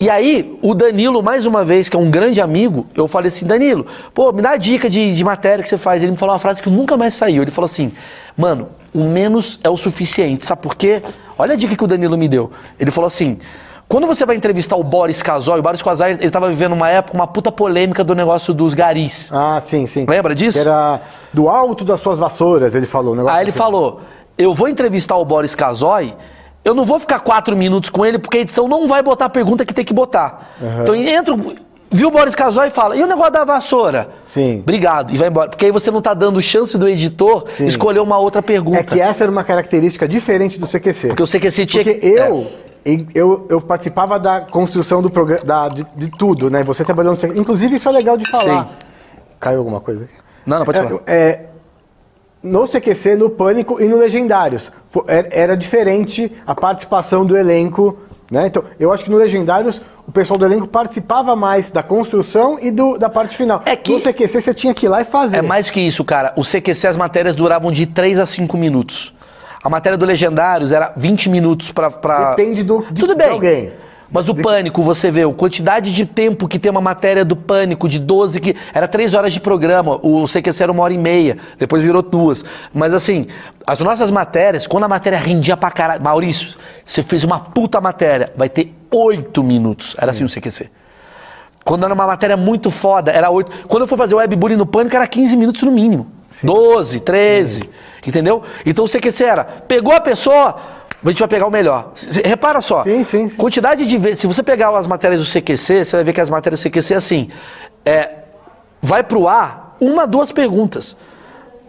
A: E aí, o Danilo, mais uma vez, que é um grande amigo, eu falei assim, Danilo, pô, me dá a dica de, de matéria que você faz. Ele me falou uma frase que nunca mais saiu. Ele falou assim, mano, o menos é o suficiente. Sabe por quê? Olha a dica que o Danilo me deu. Ele falou assim, quando você vai entrevistar o Boris Casoy, o Boris Casoy, ele tava vivendo uma época, uma puta polêmica do negócio dos garis.
B: Ah, sim, sim.
A: Lembra disso?
B: Que era do alto das suas vassouras, ele falou. um negócio
A: Aí ele
B: assim.
A: falou: eu vou entrevistar o Boris Casoy, eu não vou ficar quatro minutos com ele, porque a edição não vai botar a pergunta que tem que botar. Então entra, viu o Boris Casoy e fala: e o negócio da vassoura?
B: Sim.
A: Obrigado, e vai embora. Porque aí você não tá dando chance do editor
B: Sim.
A: escolher uma outra pergunta.
B: É que essa era uma característica diferente do CQC.
A: Porque o CQC tinha
B: Porque
A: que-
B: eu, em- eu, eu participava da construção do programa, de, de tudo, né? Você trabalhou no CQC. Inclusive, isso é legal de falar.
A: Sim.
B: Caiu alguma coisa aqui?
A: Não, não, pode
B: É,
A: falar.
B: é, no CQC, no Pânico e no Legendários. Fo- Era, diferente a participação do elenco, né? Então, eu acho que no Legendários o pessoal do elenco participava mais da construção e do, da parte final.
A: É que-
B: No CQC você tinha que ir lá e fazer.
A: É mais que isso, cara. O CQC, as matérias duravam de 3 a 5 minutos. A matéria do Legendários era 20 minutos pra. pra...
B: Depende do- de-
A: Tudo
B: de
A: bem.
B: alguém.
A: Mas o pânico, você vê, a quantidade de tempo que tem uma matéria do pânico de 12, que era 3 horas de programa, o CQC era uma hora e meia, depois virou duas. Mas assim, as nossas matérias, quando a matéria rendia pra caralho. Maurício, você fez uma puta matéria, vai ter 8 minutos. Era assim o CQC. Quando era uma matéria muito foda, era 8. Quando eu fui fazer o webbullying no pânico, era 15 minutos no mínimo. 12, 13. Entendeu? Então o CQC era, pegou a pessoa, a gente vai pegar o melhor. Repara só.
B: Sim, sim, sim.
A: Quantidade de vezes. Se você pegar as matérias do CQC, você vai ver que as matérias do CQC é assim. É, vai pro ar uma, duas perguntas.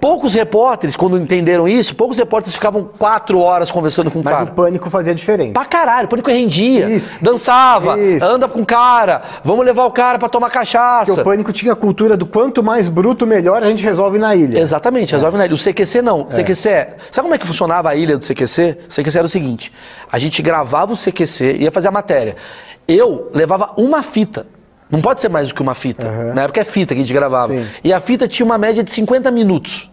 A: Poucos repórteres, quando entenderam isso, poucos repórteres ficavam quatro horas conversando com o
B: Mas
A: cara.
B: o Pânico fazia diferente.
A: Pra caralho, o pânico rendia,
B: Isso.
A: dançava,
B: Isso.
A: anda com o cara, vamos levar o cara pra tomar
B: Porque
A: cachaça.
B: o Pânico tinha a cultura do quanto mais bruto, melhor a gente resolve na ilha.
A: Exatamente, resolve na ilha. O CQC não. O CQC é. Sabe como é que funcionava a ilha do CQC? O CQC era o seguinte: a gente gravava o CQC e ia fazer a matéria. Eu levava uma fita. Não pode ser mais do que uma fita. Na época é fita que a gente gravava.
B: Sim.
A: E a fita tinha uma média de 50 minutos.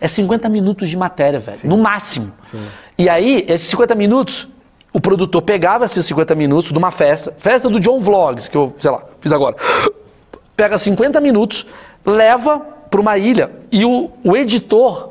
A: É 50 minutos de matéria, velho. No máximo. E aí, esses 50 minutos, o produtor pegava esses 50 minutos de uma festa, festa do John Vlogs, que eu, sei lá, fiz agora. Pega 50 minutos, leva para uma ilha e o, o editor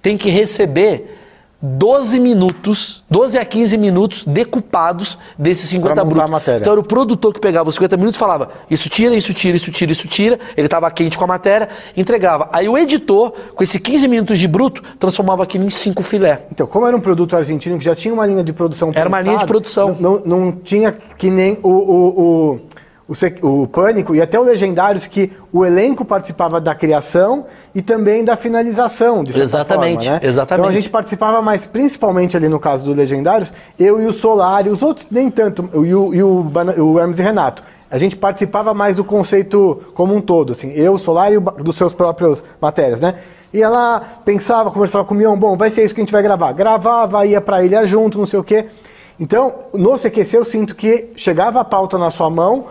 A: tem que receber 12 minutos, 12 a 15 minutos decupados desses 50
B: Pra montar
A: brutos. Então era o produtor que pegava os 50 minutos e falava: isso tira, isso tira, isso tira, isso tira. Ele estava quente com a matéria, entregava. Aí o editor, com esses 15 minutos de bruto, transformava aquilo em 5 filé.
B: Então, como era um produto argentino que já tinha uma linha de produção
A: Era uma linha de produção.
B: Não, não, não tinha que nem o, o, o, o, o Pânico e até o Legendários, que o elenco participava da criação e também da finalização, de certa
A: Exatamente,
B: forma, né?
A: exatamente.
B: Então a gente participava mais, principalmente ali no caso do Legendários, eu e o Solari, os outros nem tanto, eu e o, e o, Hermes e Renato. A gente participava mais do conceito como um todo, assim, eu, o Solari e o dos seus próprios matérias, né? E ela pensava, conversava com o Mion, bom, vai ser isso que a gente vai gravar. Gravava, ia pra ilha junto, não sei o quê. Então, no CQC eu sinto que chegava a pauta na sua mão,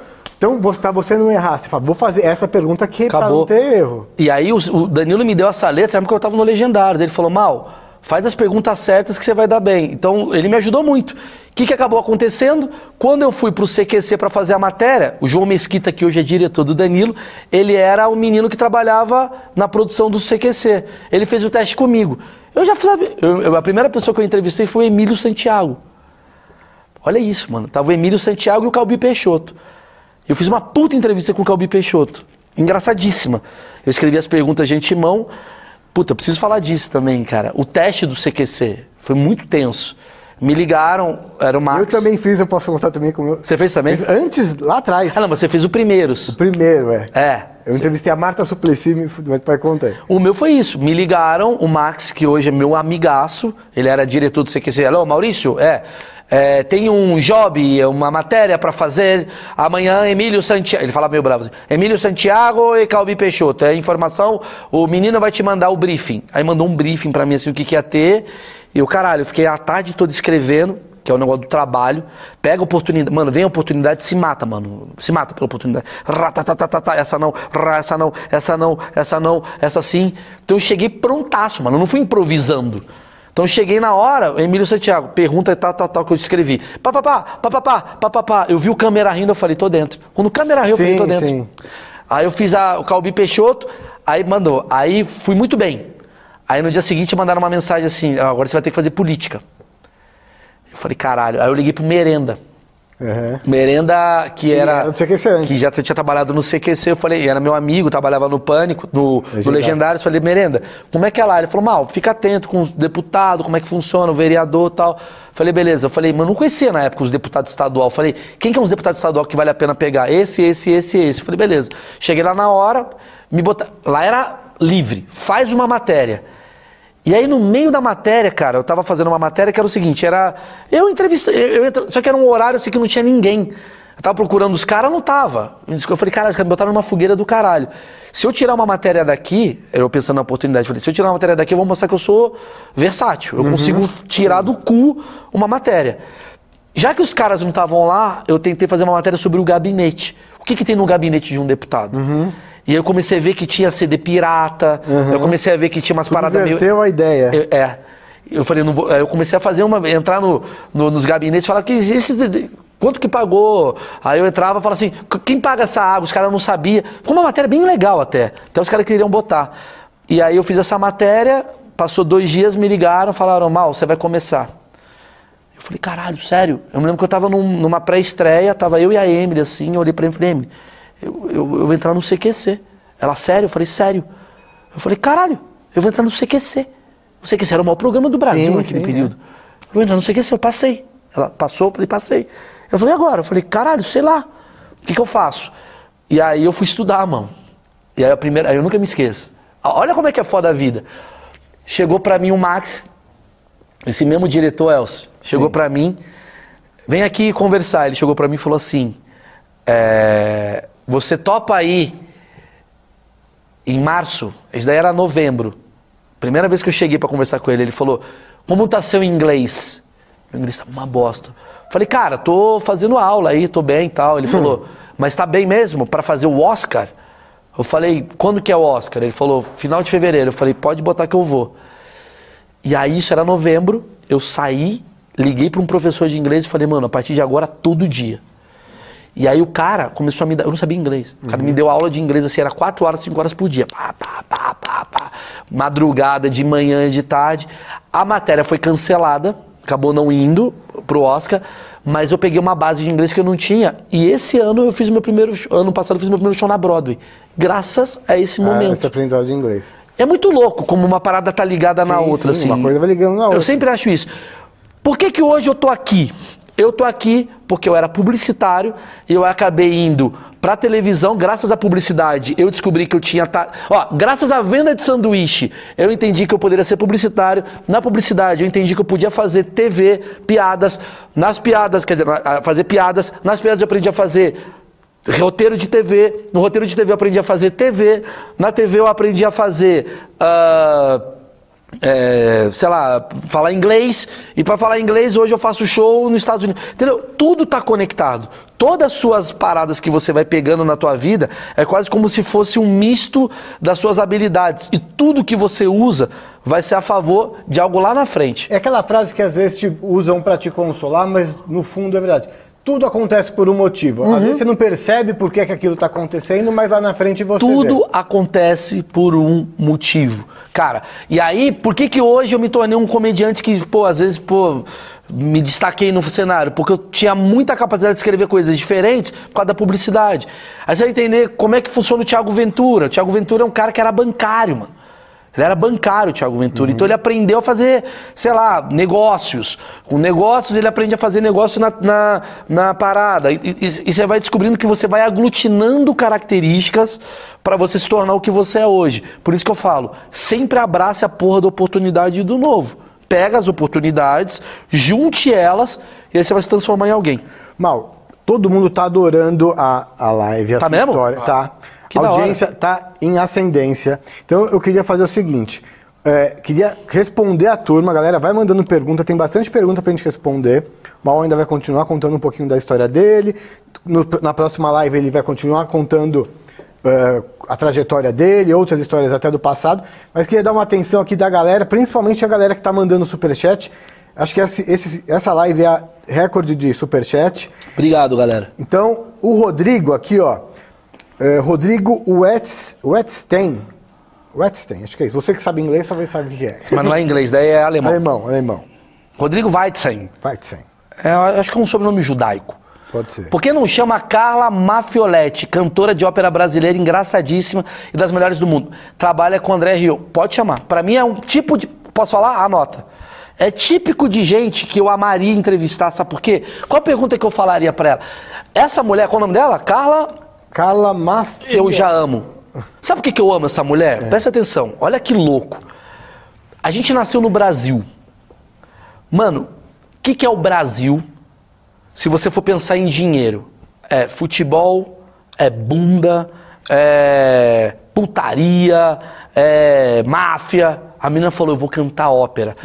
B: então pra você não errar, você fala, vou fazer essa pergunta aqui
A: Acabou.
B: não ter erro.
A: E aí o, o Danilo me deu essa letra porque eu estava no Legendários. Ele falou, Mal, faz as perguntas certas que você vai dar bem. Então ele me ajudou muito. O que, que acabou acontecendo? Quando eu fui pro CQC para fazer a matéria, o João Mesquita, que hoje é diretor do Danilo, ele era o menino que trabalhava na produção do CQC. Ele fez o teste comigo. Eu já sabia. eu- eu- a primeira pessoa que eu entrevistei foi o Emílio Santiago. Olha isso, mano. Tava o Emílio Santiago e o Calbi Peixoto. Eu fiz uma puta entrevista com o Calbi Peixoto. Engraçadíssima. Eu escrevi as perguntas de antemão. Puta, eu preciso falar disso também, cara. O teste do CQC foi muito tenso. Me ligaram, era o Max.
B: Eu também fiz, eu posso contar também como eu...
A: Você fez também?
B: Fiz Antes, lá atrás.
A: Ah, não, mas você fez o primeiros.
B: Primeiro, é.
A: É.
B: Eu entrevistei a Marta Suplicy, me mas vai contar. aí.
A: O meu foi isso. Me ligaram, o Max, que hoje é meu amigaço, ele era diretor do CQC. Alô, Maurício? É. é, tem um job, uma matéria pra fazer amanhã, Emílio Santiago. Ele fala meio bravo assim: Emílio Santiago e Calbi Peixoto. É informação, o menino vai te mandar o briefing. Aí mandou um briefing pra mim, assim, o que, que ia ter. E eu, caralho, eu fiquei a tarde toda escrevendo, que é o negócio do trabalho. Pega a oportunidade, mano, vem a oportunidade, se mata, mano. Se mata pela oportunidade. Essa não, essa não, essa não, essa não, essa sim. Então eu cheguei prontaço, mano. Eu não fui improvisando. Então cheguei na hora, o Emílio Santiago, pergunta tal, tal, tal, que eu escrevi. Pá, pá, pá, pá, pá, pá, pá, pá, pá. Eu vi o câmera rindo, eu falei, tô dentro. Quando o câmera riu, eu falei, tô dentro.
B: sim.
A: Aí eu fiz a- o Calbi Peixoto, aí mandou. Aí fui muito bem. Aí no dia seguinte mandaram uma mensagem assim: "Ah, agora você vai ter que fazer política. Eu falei, caralho. Aí eu liguei pro Merenda.
B: Uhum.
A: Merenda, que era. Que já tinha trabalhado no CQC. Eu falei, era meu amigo, trabalhava no Pânico, no, no
B: Legendário.
A: Legendário. Eu falei, Merenda, como é que é lá? Ele falou, mal, fica atento com o deputado, como é que funciona, o vereador e tal. Eu falei, beleza. Eu falei, mas eu não conhecia na época os deputados estadual. Eu falei, quem que é uns deputados estadual que vale a pena pegar? Esse, esse, esse, esse. Eu falei, beleza. Cheguei lá na hora, me botar. Lá era livre, faz uma matéria. E aí, no meio da matéria, cara, eu tava fazendo uma matéria que era o seguinte, era... Eu entrevistei... Eu, só que era um horário, assim, que não tinha ninguém. Eu tava procurando os caras, não tava. Eu falei, cara, os caras me botaram numa fogueira do caralho. Se eu tirar uma matéria daqui, eu pensando na oportunidade, falei, se eu tirar uma matéria daqui, eu vou mostrar que eu sou versátil. Eu consigo tirar do cu uma matéria. Já que os caras não estavam lá, eu tentei fazer uma matéria sobre o gabinete. O que, que tem no gabinete de um deputado? E aí eu comecei a ver que tinha CD pirata, eu comecei a ver que tinha umas paradas meio...
B: A ideia.
A: Eu- é. Eu falei, não vou, eu comecei a fazer uma. entrar no, no- nos gabinetes e falar que esse. Quanto que pagou? Aí eu entrava e falava assim, "Qu- quem paga essa água? Os caras não sabiam. Ficou uma matéria bem legal até. Até os caras queriam botar. E aí eu fiz essa matéria, passou dois dias, me ligaram, falaram, mal, você vai começar. Eu falei, caralho, sério? Eu me lembro que eu tava num- numa pré-estreia, tava eu e a Emily, assim, eu olhei pra Emily e falei, Emily, eu, eu, eu vou entrar no CQC. Ela, sério? Eu falei, sério. Eu falei, caralho, eu vou entrar no CQC. O CQC era o maior programa do Brasil
B: Sim,
A: naquele
B: sim,
A: período. Eu vou entrar no CQC, eu passei. Ela passou, eu falei, passei. Eu falei, agora? Eu falei, caralho, sei lá. O que, que eu faço? E aí eu fui estudar, mano. E aí a primeira, aí eu nunca me esqueço. Olha como é que é foda a vida. Chegou pra mim o Max, esse mesmo diretor, Elcio, chegou pra mim, vem aqui conversar. Ele chegou pra mim e falou assim: é, Você topa aí em março? Isso daí era novembro. Primeira vez que eu cheguei pra conversar com ele, ele falou: Como tá seu inglês? Meu inglês tá uma bosta. Falei, cara, tô fazendo aula aí, tô bem e tal. Ele falou, mas tá bem mesmo pra fazer o Oscar? Eu falei, quando que é o Oscar? Ele falou, final de fevereiro. Eu falei, pode botar que eu vou. E aí, isso era novembro, eu saí, liguei para um professor de inglês e falei, mano, a partir de agora, todo dia. E aí o cara começou a me dar, eu não sabia inglês, o cara me deu aula de inglês assim, era 4 horas, 5 horas por dia. Pá, pá, pá, pá, pá. Madrugada, de manhã, de tarde. A matéria foi cancelada, acabou não indo pro Oscar, mas eu peguei uma base de inglês que eu não tinha. E esse ano eu fiz o meu primeiro, ano passado eu fiz meu primeiro show na Broadway. Graças a esse
B: Ah,
A: momento.
B: esse aprendizado de inglês.
A: É muito louco como uma parada tá ligada na
B: Sim,
A: outra,
B: sim,
A: assim.
B: uma coisa vai ligando na outra.
A: Eu sempre acho isso. Por que, que hoje eu tô aqui? Eu tô aqui porque eu era publicitário e eu acabei indo pra televisão, graças à publicidade. Eu descobri que eu tinha. Ta... Ó, graças à venda de sanduíche, eu entendi que eu poderia ser publicitário. Na publicidade, eu entendi que eu podia fazer TV, piadas. Nas piadas, quer dizer, fazer piadas. Nas piadas eu aprendi a fazer roteiro de TV. No roteiro de TV eu aprendi a fazer TV. Na TV eu aprendi a fazer. ah, é, sei lá, falar inglês. E para falar inglês, hoje eu faço show nos Estados Unidos. Entendeu? Tudo tá conectado. Todas as suas paradas que você vai pegando na tua vida é quase como se fosse um misto das suas habilidades. E tudo que você usa vai ser a favor de algo lá na frente.
B: É aquela frase que às vezes te usam pra te consolar, mas no fundo é verdade. Tudo acontece por um motivo.
A: Uhum.
B: Às vezes você não percebe por que, que aquilo tá acontecendo, mas lá na frente você
A: Tudo
B: vê.
A: acontece por um motivo. Cara, e aí, por que que hoje eu me tornei um comediante que, pô, às vezes, pô, me destaquei no cenário? Porque eu tinha muita capacidade de escrever coisas diferentes por causa da publicidade. Aí você vai entender como é que funciona o Thiago Ventura. O Thiago Ventura é um cara que era bancário, mano. Ele era bancário, o Thiago Ventura. Então ele aprendeu a fazer, sei lá, negócios. Com negócios, ele aprende a fazer negócio na, na, na parada. E, e- e você vai descobrindo que você vai aglutinando características para você se tornar o que você é hoje. Por isso que eu falo, sempre abrace a porra da oportunidade do novo. Pega as oportunidades, junte elas e aí você vai se transformar em alguém.
B: Mal, todo mundo tá adorando a, a live, a
A: Tá
B: sua
A: mesmo?
B: história. Tá.
A: Que
B: a audiência tá em ascendência. Então eu queria fazer o seguinte. é, queria responder a turma, galera. Vai mandando pergunta, tem bastante pergunta pra gente responder. O Mal ainda vai continuar contando um pouquinho da história dele. No- na próxima live ele vai continuar contando é, a trajetória dele, outras histórias até do passado. Mas queria dar uma atenção aqui da galera, principalmente a galera que tá mandando superchat. Acho que esse- esse- essa live é a recorde de superchat.
A: Obrigado, galera.
B: Então, o Rodrigo aqui, ó. É, Rodrigo Wetz, Wetzstein. Wetzstein, acho que é isso. Você que sabe inglês talvez sabe o que é.
A: Mas não é inglês, daí é alemão.
B: Alemão, alemão.
A: Rodrigo Weitzen.
B: Wetzstein.
A: É, acho que é um sobrenome judaico.
B: Pode ser.
A: Por que não chama Carla Mafioletti, cantora de ópera brasileira engraçadíssima e das melhores do mundo? Trabalha com André Rio. Pode chamar. Pra mim é um tipo de. Posso falar? Anota. É típico de gente que eu amaria entrevistar, sabe por quê? Qual a pergunta que eu falaria pra ela? Essa mulher, qual é o nome dela? Carla
B: Carla Mafia.
A: eu já amo. Sabe por que, que eu amo essa mulher? Presta atenção, olha que louco. A gente nasceu no Brasil. Mano, o que, que é o Brasil se você for pensar em dinheiro? É futebol, é bunda, é putaria, é máfia. A menina falou: Eu vou cantar ópera.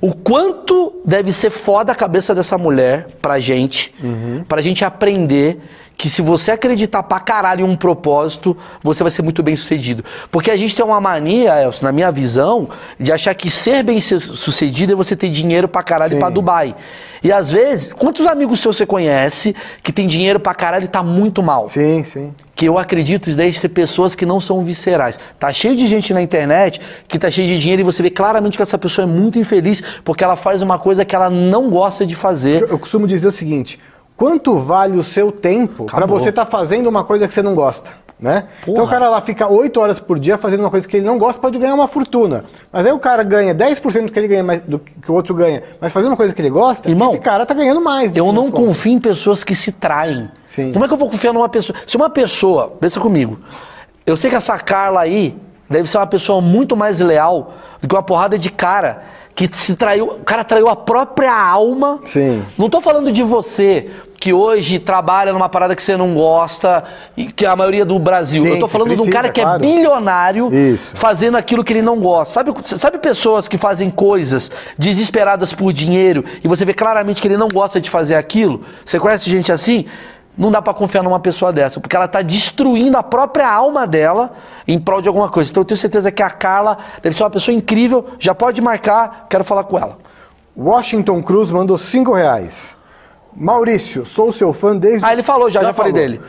A: O quanto deve ser foda a cabeça dessa mulher pra gente, pra gente aprender que se você acreditar pra caralho em um propósito, você vai ser muito bem sucedido. Porque a gente tem uma mania, Elcio, na minha visão, de achar que ser bem su- sucedido é você ter dinheiro pra caralho
B: Sim.
A: pra Dubai. E às vezes, quantos amigos seus você conhece que tem dinheiro pra caralho e tá muito mal?
B: Sim, sim.
A: que eu acredito isso deve ser pessoas que não são viscerais. Tá cheio de gente na internet que tá cheio de dinheiro e você vê claramente que essa pessoa é muito infeliz porque ela faz uma coisa que ela não gosta de fazer.
B: Eu, eu costumo dizer o seguinte: quanto vale o seu tempo pra
A: Acabou.
B: você estar fazendo uma coisa que você não gosta? Né? Então o cara lá fica 8 horas por dia fazendo uma coisa que ele não gosta, pode ganhar uma fortuna. Mas aí o cara ganha 10% do que ele ganha mais, do que o outro ganha, mas fazendo uma coisa que ele gosta,
A: Irmão,
B: esse cara tá ganhando mais.
A: Eu não
B: contas.
A: confio em pessoas que se traem.
B: Sim.
A: Como é que eu vou confiar numa pessoa? Se uma pessoa, pensa comigo, eu sei que essa Carla aí deve ser uma pessoa muito mais leal do que uma porrada de cara que se traiu. O cara traiu a própria alma.
B: Sim.
A: Não tô falando de você que hoje trabalha numa parada que você não gosta e que é a maioria do Brasil.
B: Sim,
A: eu tô falando de um
B: precisa,
A: cara que
B: claro.
A: é bilionário
B: Isso.
A: fazendo aquilo que ele não gosta. Sabe, sabe pessoas que fazem coisas desesperadas por dinheiro e você vê claramente que ele não gosta de fazer aquilo? Você conhece gente assim? Não dá pra confiar numa pessoa dessa, porque ela tá destruindo a própria alma dela em prol de alguma coisa. Então eu tenho certeza que a Carla deve ser uma pessoa incrível. Já pode marcar, quero falar com ela.
B: Washington Cruz mandou 5 reais. Maurício, sou seu fã desde.
A: Ah, ele falou já, já falei dele.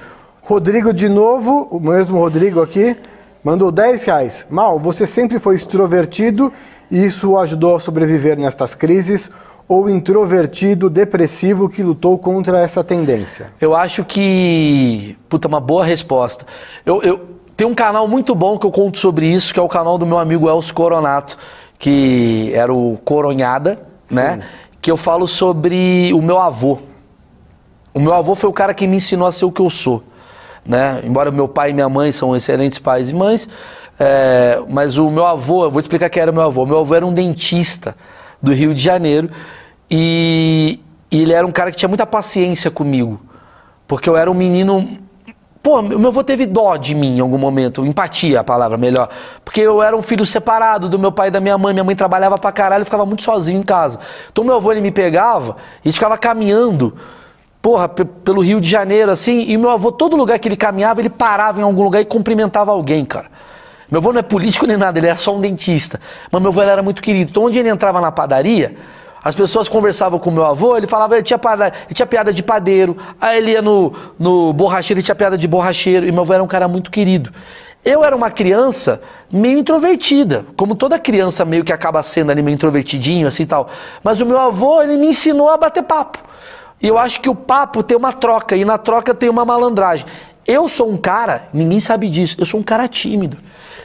B: Rodrigo de novo, o mesmo Rodrigo aqui, mandou 10 reais. Mal, você sempre foi extrovertido e isso o ajudou a sobreviver nestas crises? Ou introvertido, depressivo que lutou contra essa tendência?
A: Eu acho que. Puta, uma boa resposta. Eu, eu tem um canal muito bom que eu conto sobre isso, que é o canal do meu amigo Elcio Coronato, que era o Coronhada, né? Que eu falo sobre o meu avô. O meu avô foi o cara que me ensinou a ser o que eu sou. Né? Embora meu pai e minha mãe são excelentes pais e mães, é, mas o meu avô, eu vou explicar quem era o meu avô. Meu avô era um dentista do Rio de Janeiro e, e ele era um cara que tinha muita paciência comigo, porque eu era um menino. Pô, meu avô teve dó de mim em algum momento, empatia a palavra melhor. Porque eu era um filho separado do meu pai e da minha mãe. Minha mãe trabalhava pra caralho e ficava muito sozinho em casa. Então meu avô ele me pegava e ficava caminhando porra, pe- pelo Rio de Janeiro, assim, e meu avô, todo lugar que ele caminhava, ele parava em algum lugar e cumprimentava alguém, cara. Meu avô não é político nem nada, ele era só um dentista. Mas meu avô era muito querido. Então, onde ele entrava na padaria, as pessoas conversavam com meu avô, ele falava, ele tinha, pada- ele tinha piada de padeiro. Aí ele ia no, no borracheiro, ele tinha piada de borracheiro. E meu avô era um cara muito querido. Eu era uma criança meio introvertida, como toda criança meio que acaba sendo ali meio introvertidinho, assim e tal. Mas o meu avô, ele me ensinou a bater papo. E eu acho que o papo tem uma troca, e na troca tem uma malandragem. Eu sou um cara, ninguém sabe disso, eu sou um cara tímido.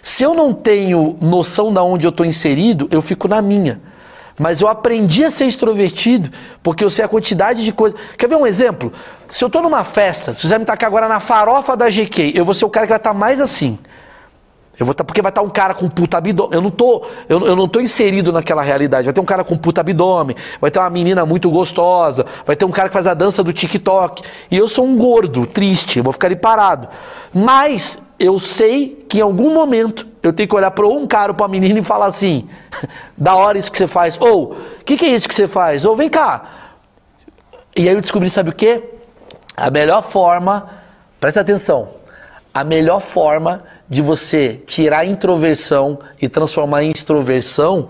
A: Se eu não tenho noção de onde eu estou inserido, eu fico na minha. Mas eu aprendi a ser extrovertido porque eu sei a quantidade de coisas. Quer ver um exemplo? Se eu estou numa festa, se você me tacar agora na farofa da GQ, eu vou ser o cara que vai estar mais assim. Eu vou tá, porque vai estar um cara com puta abdômen. Eu não tô, eu, eu não tô inserido naquela realidade. Vai ter um cara com puta abdômen, vai ter uma menina muito gostosa, vai ter um cara que faz a dança do TikTok. E eu sou um gordo, triste, eu vou ficar ali parado. Mas eu sei que em algum momento eu tenho que olhar para um cara ou para uma menina e falar assim: da hora isso que você faz. Ou, o que, que é isso que você faz? Ou, vem cá. E aí eu descobri, sabe o que? A melhor forma, presta atenção, a melhor forma de você tirar a introversão e transformar em extroversão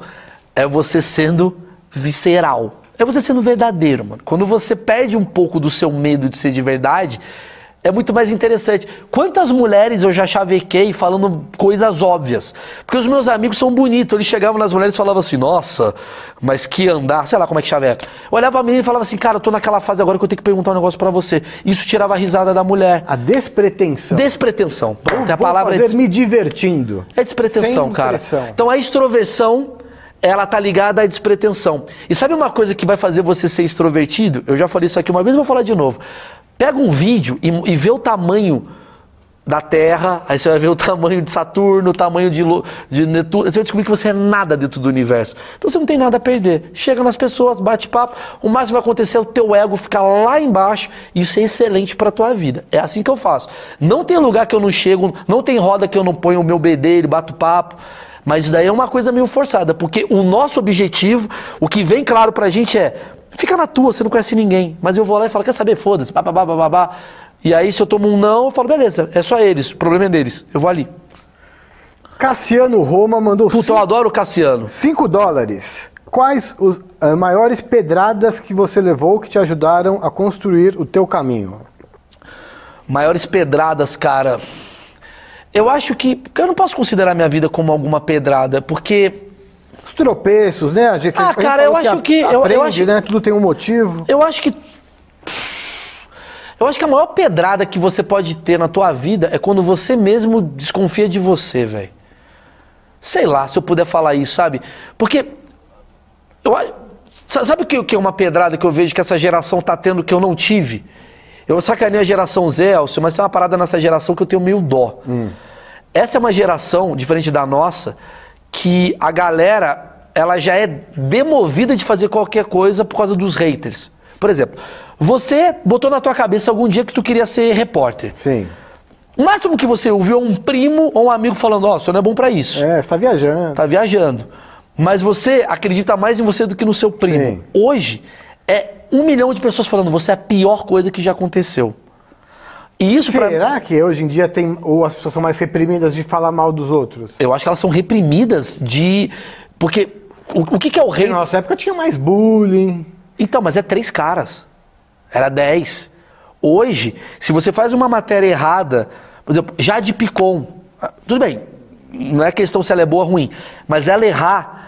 A: é você sendo visceral. É você sendo verdadeiro, mano. Quando você perde um pouco do seu medo de ser de verdade, é muito mais interessante. Quantas mulheres eu já chavequei falando coisas óbvias? Porque os meus amigos são bonitos, eles chegavam nas mulheres e falavam assim: nossa, mas que andar, sei lá como é que chaveca. Eu olhava pra menina e falava assim: cara, eu tô naquela fase agora que eu tenho que perguntar um negócio para você. Isso tirava a risada da mulher.
B: A despretensão.
A: Despretensão. Pronto, a palavra
B: fazer é des... me divertindo.
A: É despretensão, cara. Então a extroversão ela tá ligada à despretensão. E sabe uma coisa que vai fazer você ser extrovertido? Eu já falei isso aqui uma vez, vou falar de novo. Pega um vídeo e, e vê o tamanho da Terra, aí você vai ver o tamanho de Saturno, o tamanho de, de Netuno, você vai descobrir que você é nada dentro do universo. Então você não tem nada a perder. Chega nas pessoas, bate papo, o máximo que vai acontecer é o teu ego ficar lá embaixo, e isso é excelente para tua vida. É assim que eu faço. Não tem lugar que eu não chego, não tem roda que eu não ponho o meu bedelho, bato papo. Mas isso daí é uma coisa meio forçada, porque o nosso objetivo, o que vem claro pra gente é Fica na tua, você não conhece ninguém. Mas eu vou lá e falo, quer saber? Foda-se, babá, babá. E aí, se eu tomo um não, eu falo, beleza, é só eles, o problema é deles. Eu vou ali.
B: Cassiano Roma mandou.
A: Puta, cinco, eu adoro o Cassiano.
B: 5 dólares. Quais os uh, maiores pedradas que você levou que te ajudaram a construir o teu caminho?
A: Maiores pedradas, cara. Eu acho que. Eu não posso considerar minha vida como alguma pedrada, porque
B: tropeços, né? A gente,
A: ah, cara, eu acho que.
B: Aprende,
A: eu, eu acho,
B: né? Tudo tem um motivo.
A: Eu acho que. Eu acho que a maior pedrada que você pode ter na tua vida é quando você mesmo desconfia de você, velho. Sei lá, se eu puder falar isso, sabe? Porque. Eu, sabe o que é uma pedrada que eu vejo que essa geração tá tendo que eu não tive? Eu sacanei a geração Zé, Elcio, mas tem uma parada nessa geração que eu tenho meio dó. Hum. Essa é uma geração, diferente da nossa, que a galera ela já é demovida de fazer qualquer coisa por causa dos haters. Por exemplo, você botou na tua cabeça algum dia que tu queria ser repórter.
B: Sim.
A: O máximo que você ouviu é um primo ou um amigo falando, ó, oh, você não é bom para isso.
B: É, você tá viajando.
A: Tá viajando. Mas você acredita mais em você do que no seu primo. Sim. Hoje, é um milhão de pessoas falando, você é a pior coisa que já aconteceu.
B: E isso Será pra... que hoje em dia tem ou as pessoas são mais reprimidas de falar mal dos outros?
A: Eu acho que elas são reprimidas de porque o, o que, que, é o rei?
B: Na nossa época tinha mais bullying.
A: Então, mas é três caras. Era dez. Hoje, se você faz uma matéria errada, por exemplo, já de Picon, ah, tudo bem, não é questão se ela é boa ou ruim, mas ela errar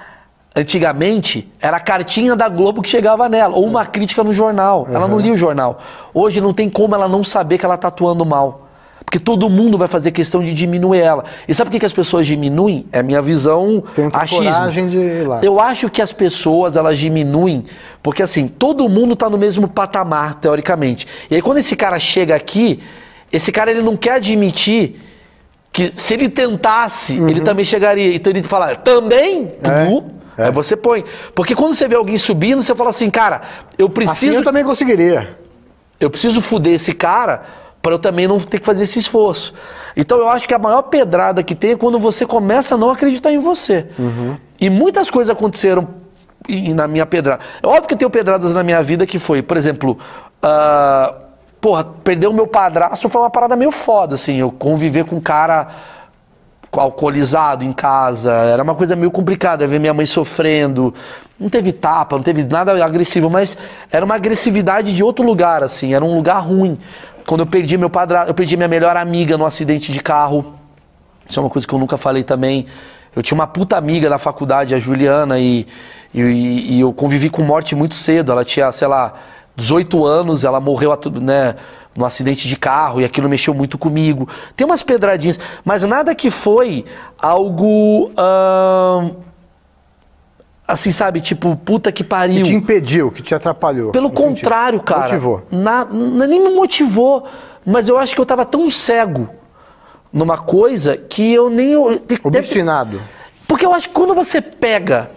A: Antigamente era a cartinha da Globo que chegava nela, ou uma crítica no jornal. Uhum. Ela não lia o jornal. Hoje não tem como ela não saber que ela está atuando mal. Porque todo mundo vai fazer questão de diminuir ela. E sabe por que, que as pessoas diminuem? É a minha visão
B: achismo. de ir lá.
A: Eu acho que as pessoas elas diminuem porque assim, todo mundo está no mesmo patamar, teoricamente. E aí quando esse cara chega aqui, esse cara ele não quer admitir que se ele tentasse, uhum. ele também chegaria. Então ele fala, também? É. É. Aí você põe. Porque quando você vê alguém subindo, você fala assim, cara, eu preciso. Assim
B: eu também conseguiria.
A: Eu preciso fuder esse cara para eu também não ter que fazer esse esforço. Então eu acho que a maior pedrada que tem é quando você começa a não acreditar em você. Uhum. E muitas coisas aconteceram na minha pedrada. É óbvio que eu tenho pedradas na minha vida que foi, por exemplo, uh, porra, perder o meu padrasto foi uma parada meio foda, assim. Eu conviver com um cara alcoolizado em casa, era uma coisa meio complicada ver minha mãe sofrendo. Não teve tapa, não teve nada agressivo, mas era uma agressividade de outro lugar, assim, era um lugar ruim. Quando eu perdi meu padrasto, eu perdi minha melhor amiga no acidente de carro. Isso é uma coisa que eu nunca falei também. Eu tinha uma puta amiga da faculdade, a Juliana, e, e, e eu convivi com morte muito cedo. Ela tinha, sei lá, 18 anos, ela morreu né, num acidente de carro e aquilo mexeu muito comigo. Tem umas pedradinhas, mas nada que foi algo. assim, sabe? Tipo, puta que pariu.
B: Que te impediu, que te atrapalhou.
A: Pelo contrário, sentido. cara.
B: Motivou.
A: Na, nem me motivou, mas eu acho que eu tava tão cego numa coisa que eu nem.
B: Obstinado.
A: Porque eu acho que quando você pega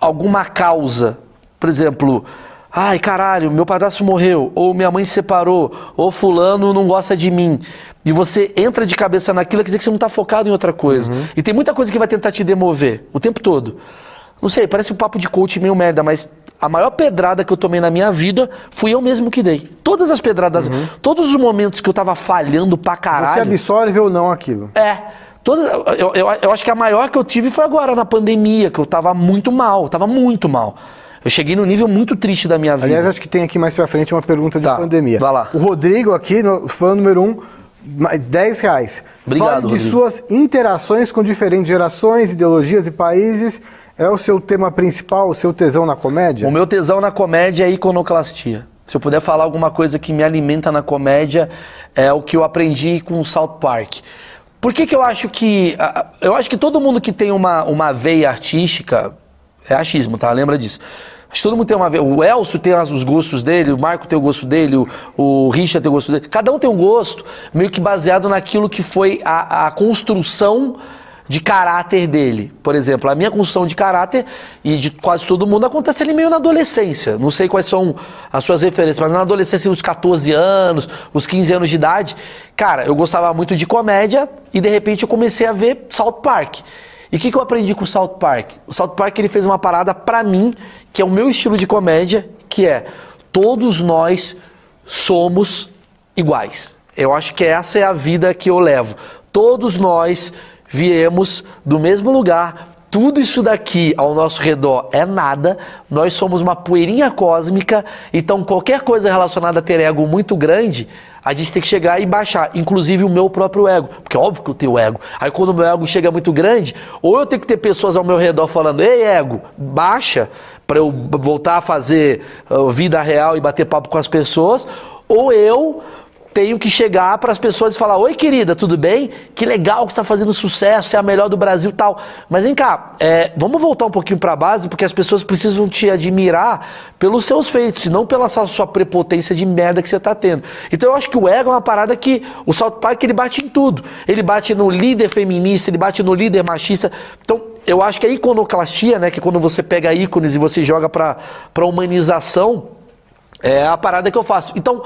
A: alguma causa, por exemplo, ai caralho, meu padrasto morreu, ou minha mãe se separou, ou fulano não gosta de mim, e você entra de cabeça naquilo, quer dizer que você não está focado em outra coisa. Uhum. E tem muita coisa que vai tentar te demover o tempo todo. Não sei, parece um papo de coach meio merda, mas a maior pedrada que eu tomei na minha vida fui eu mesmo que dei. Todas as pedradas, uhum. todos os momentos que eu tava falhando pra caralho.
B: Você absorve ou não aquilo?
A: É. Toda, eu, eu, eu, acho que a maior que eu tive foi agora, na pandemia, que eu tava muito mal, tava muito mal. Eu cheguei no nível muito triste da minha vida.
B: Aliás, acho que tem aqui mais pra frente uma pergunta de tá, pandemia.
A: Vai lá.
B: O Rodrigo aqui, no, fã número um, mais 10 reais.
A: Obrigado,
B: Fale de
A: Rodrigo.
B: suas interações com diferentes gerações, ideologias e países. É o seu tema principal, o seu tesão na comédia?
A: O meu tesão na comédia é iconoclastia. Se eu puder falar alguma coisa que me alimenta na comédia, é o que eu aprendi com o South Park. Por que, que eu acho que. Eu acho que todo mundo que tem uma, uma veia artística. É achismo, tá? Lembra disso. Acho que todo mundo tem uma. O Elcio tem os gostos dele, o Marco tem o gosto dele, o, o Richard tem o gosto dele. Cada um tem um gosto meio que baseado naquilo que foi a, a construção de caráter dele. Por exemplo, a minha construção de caráter e de quase todo mundo acontece ali meio na adolescência. Não sei quais são as suas referências, mas na adolescência, os 14 anos, os 15 anos de idade, cara, eu gostava muito de comédia e de repente eu comecei a ver South Park. E o que, que, eu aprendi com o South Park? O South Park ele fez uma parada para mim, que é o meu estilo de comédia, que é todos nós somos iguais. Eu acho que essa é a vida que eu levo. Todos nós viemos do mesmo lugar, tudo isso daqui ao nosso redor é nada, nós somos uma poeirinha cósmica, então qualquer coisa relacionada a ter ego muito grande, a gente tem que chegar e baixar, inclusive o meu próprio ego, porque é óbvio que eu tenho ego. Aí quando o meu ego chega muito grande, ou eu tenho que ter pessoas ao meu redor falando, ei ego, baixa, para eu voltar a fazer uh, vida real e bater papo com as pessoas, ou eu tenho que chegar para as pessoas e falar: Oi, querida, tudo bem? Que legal que está fazendo sucesso, é a melhor do Brasil tal. Mas vem cá, é, vamos voltar um pouquinho para a base, porque as pessoas precisam te admirar pelos seus feitos, e não pela sua prepotência de merda que você está tendo. Então eu acho que o ego é uma parada que o South Park ele bate em tudo. Ele bate no líder feminista, ele bate no líder machista. Então eu acho que a iconoclastia, né, que é quando você pega ícones e você joga para humanização, é a parada que eu faço. Então.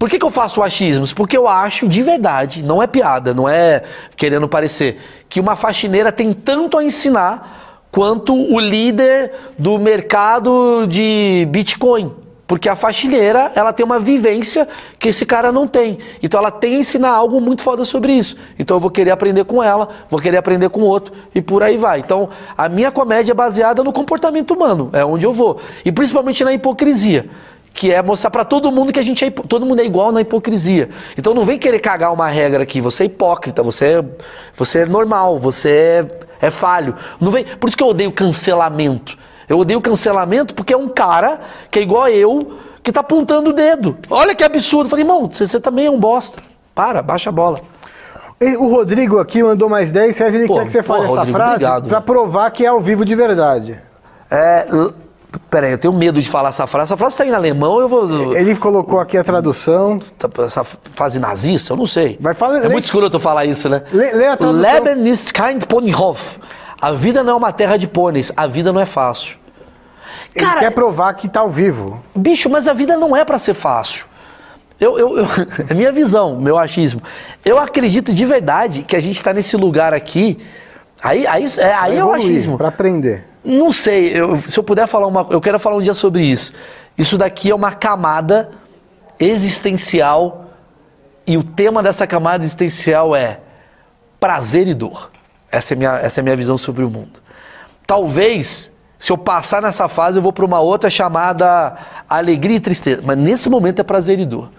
A: Por que, que eu faço achismos? Porque eu acho de verdade, não é piada, não é querendo parecer, que uma faxineira tem tanto a ensinar quanto o líder do mercado de Bitcoin. Porque a faxineira, ela tem uma vivência que esse cara não tem. Então ela tem a ensinar algo muito foda sobre isso. Então eu vou querer aprender com ela, vou querer aprender com outro e por aí vai. Então a minha comédia é baseada no comportamento humano, é onde eu vou. E principalmente na hipocrisia que é mostrar para todo mundo que a gente é todo mundo é igual na hipocrisia. Então não vem querer cagar uma regra aqui, você é hipócrita, você é, você é normal, você é, é falho. Não vem, por isso que eu odeio cancelamento. Eu odeio cancelamento porque é um cara que é igual a eu, que tá apontando o dedo. Olha que absurdo. Eu falei, irmão, você, você também é um bosta. Para, baixa a bola.
B: O Rodrigo aqui mandou mais 10 reais, ele pô, quer que você fale pô, essa Rodrigo, frase para provar que é ao vivo de verdade.
A: É, Peraí, eu tenho medo de falar essa frase. Essa frase está em alemão, eu vou.
B: Ele colocou aqui a tradução.
A: Tá, essa frase nazista? Eu não sei.
B: Vai fala,
A: é lê, muito escuro eu falar isso, né?
B: Lê, lê a tradução.
A: Leben ist kein Ponyhof. A vida não é uma terra de pôneis, a vida não é fácil.
B: Ele Cara, quer provar que está ao vivo.
A: Bicho, mas a vida não é para ser fácil. Eu, eu, eu, é minha visão, meu achismo. Eu acredito de verdade que a gente está nesse lugar aqui. Aí, aí, é, aí é o achismo.
B: Para aprender.
A: Não sei, eu, se eu puder falar uma eu quero falar um dia sobre isso. Isso daqui é uma camada existencial e o tema dessa camada existencial é prazer e dor. Essa é minha, essa é a minha visão sobre o mundo. Talvez, se eu passar nessa fase, eu vou para uma outra chamada alegria e tristeza. Mas nesse momento é prazer e dor.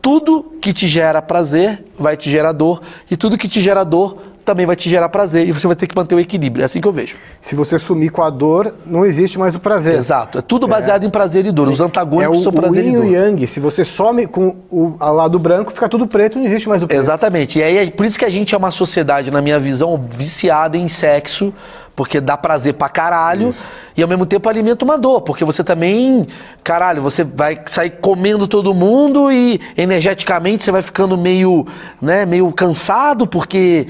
A: Tudo que te gera prazer vai te gerar dor, e tudo que te gera dor também vai te gerar prazer e você vai ter que manter o equilíbrio. É assim que eu vejo.
B: Se você sumir com a dor, não existe mais o prazer.
A: Exato. É tudo baseado em prazer e dor. Os
B: É
A: antagônicos
B: o,
A: são prazer
B: o yin
A: e
B: e o
A: dor.
B: yang. Se você some com o lado branco, fica tudo preto, não existe mais o preto.
A: Exatamente. E aí é por isso que a gente é uma sociedade, na minha visão, viciada em sexo, porque dá prazer pra caralho e ao mesmo tempo alimenta uma dor, porque você também, caralho, você vai sair comendo todo mundo e energeticamente você vai ficando meio, né, meio cansado porque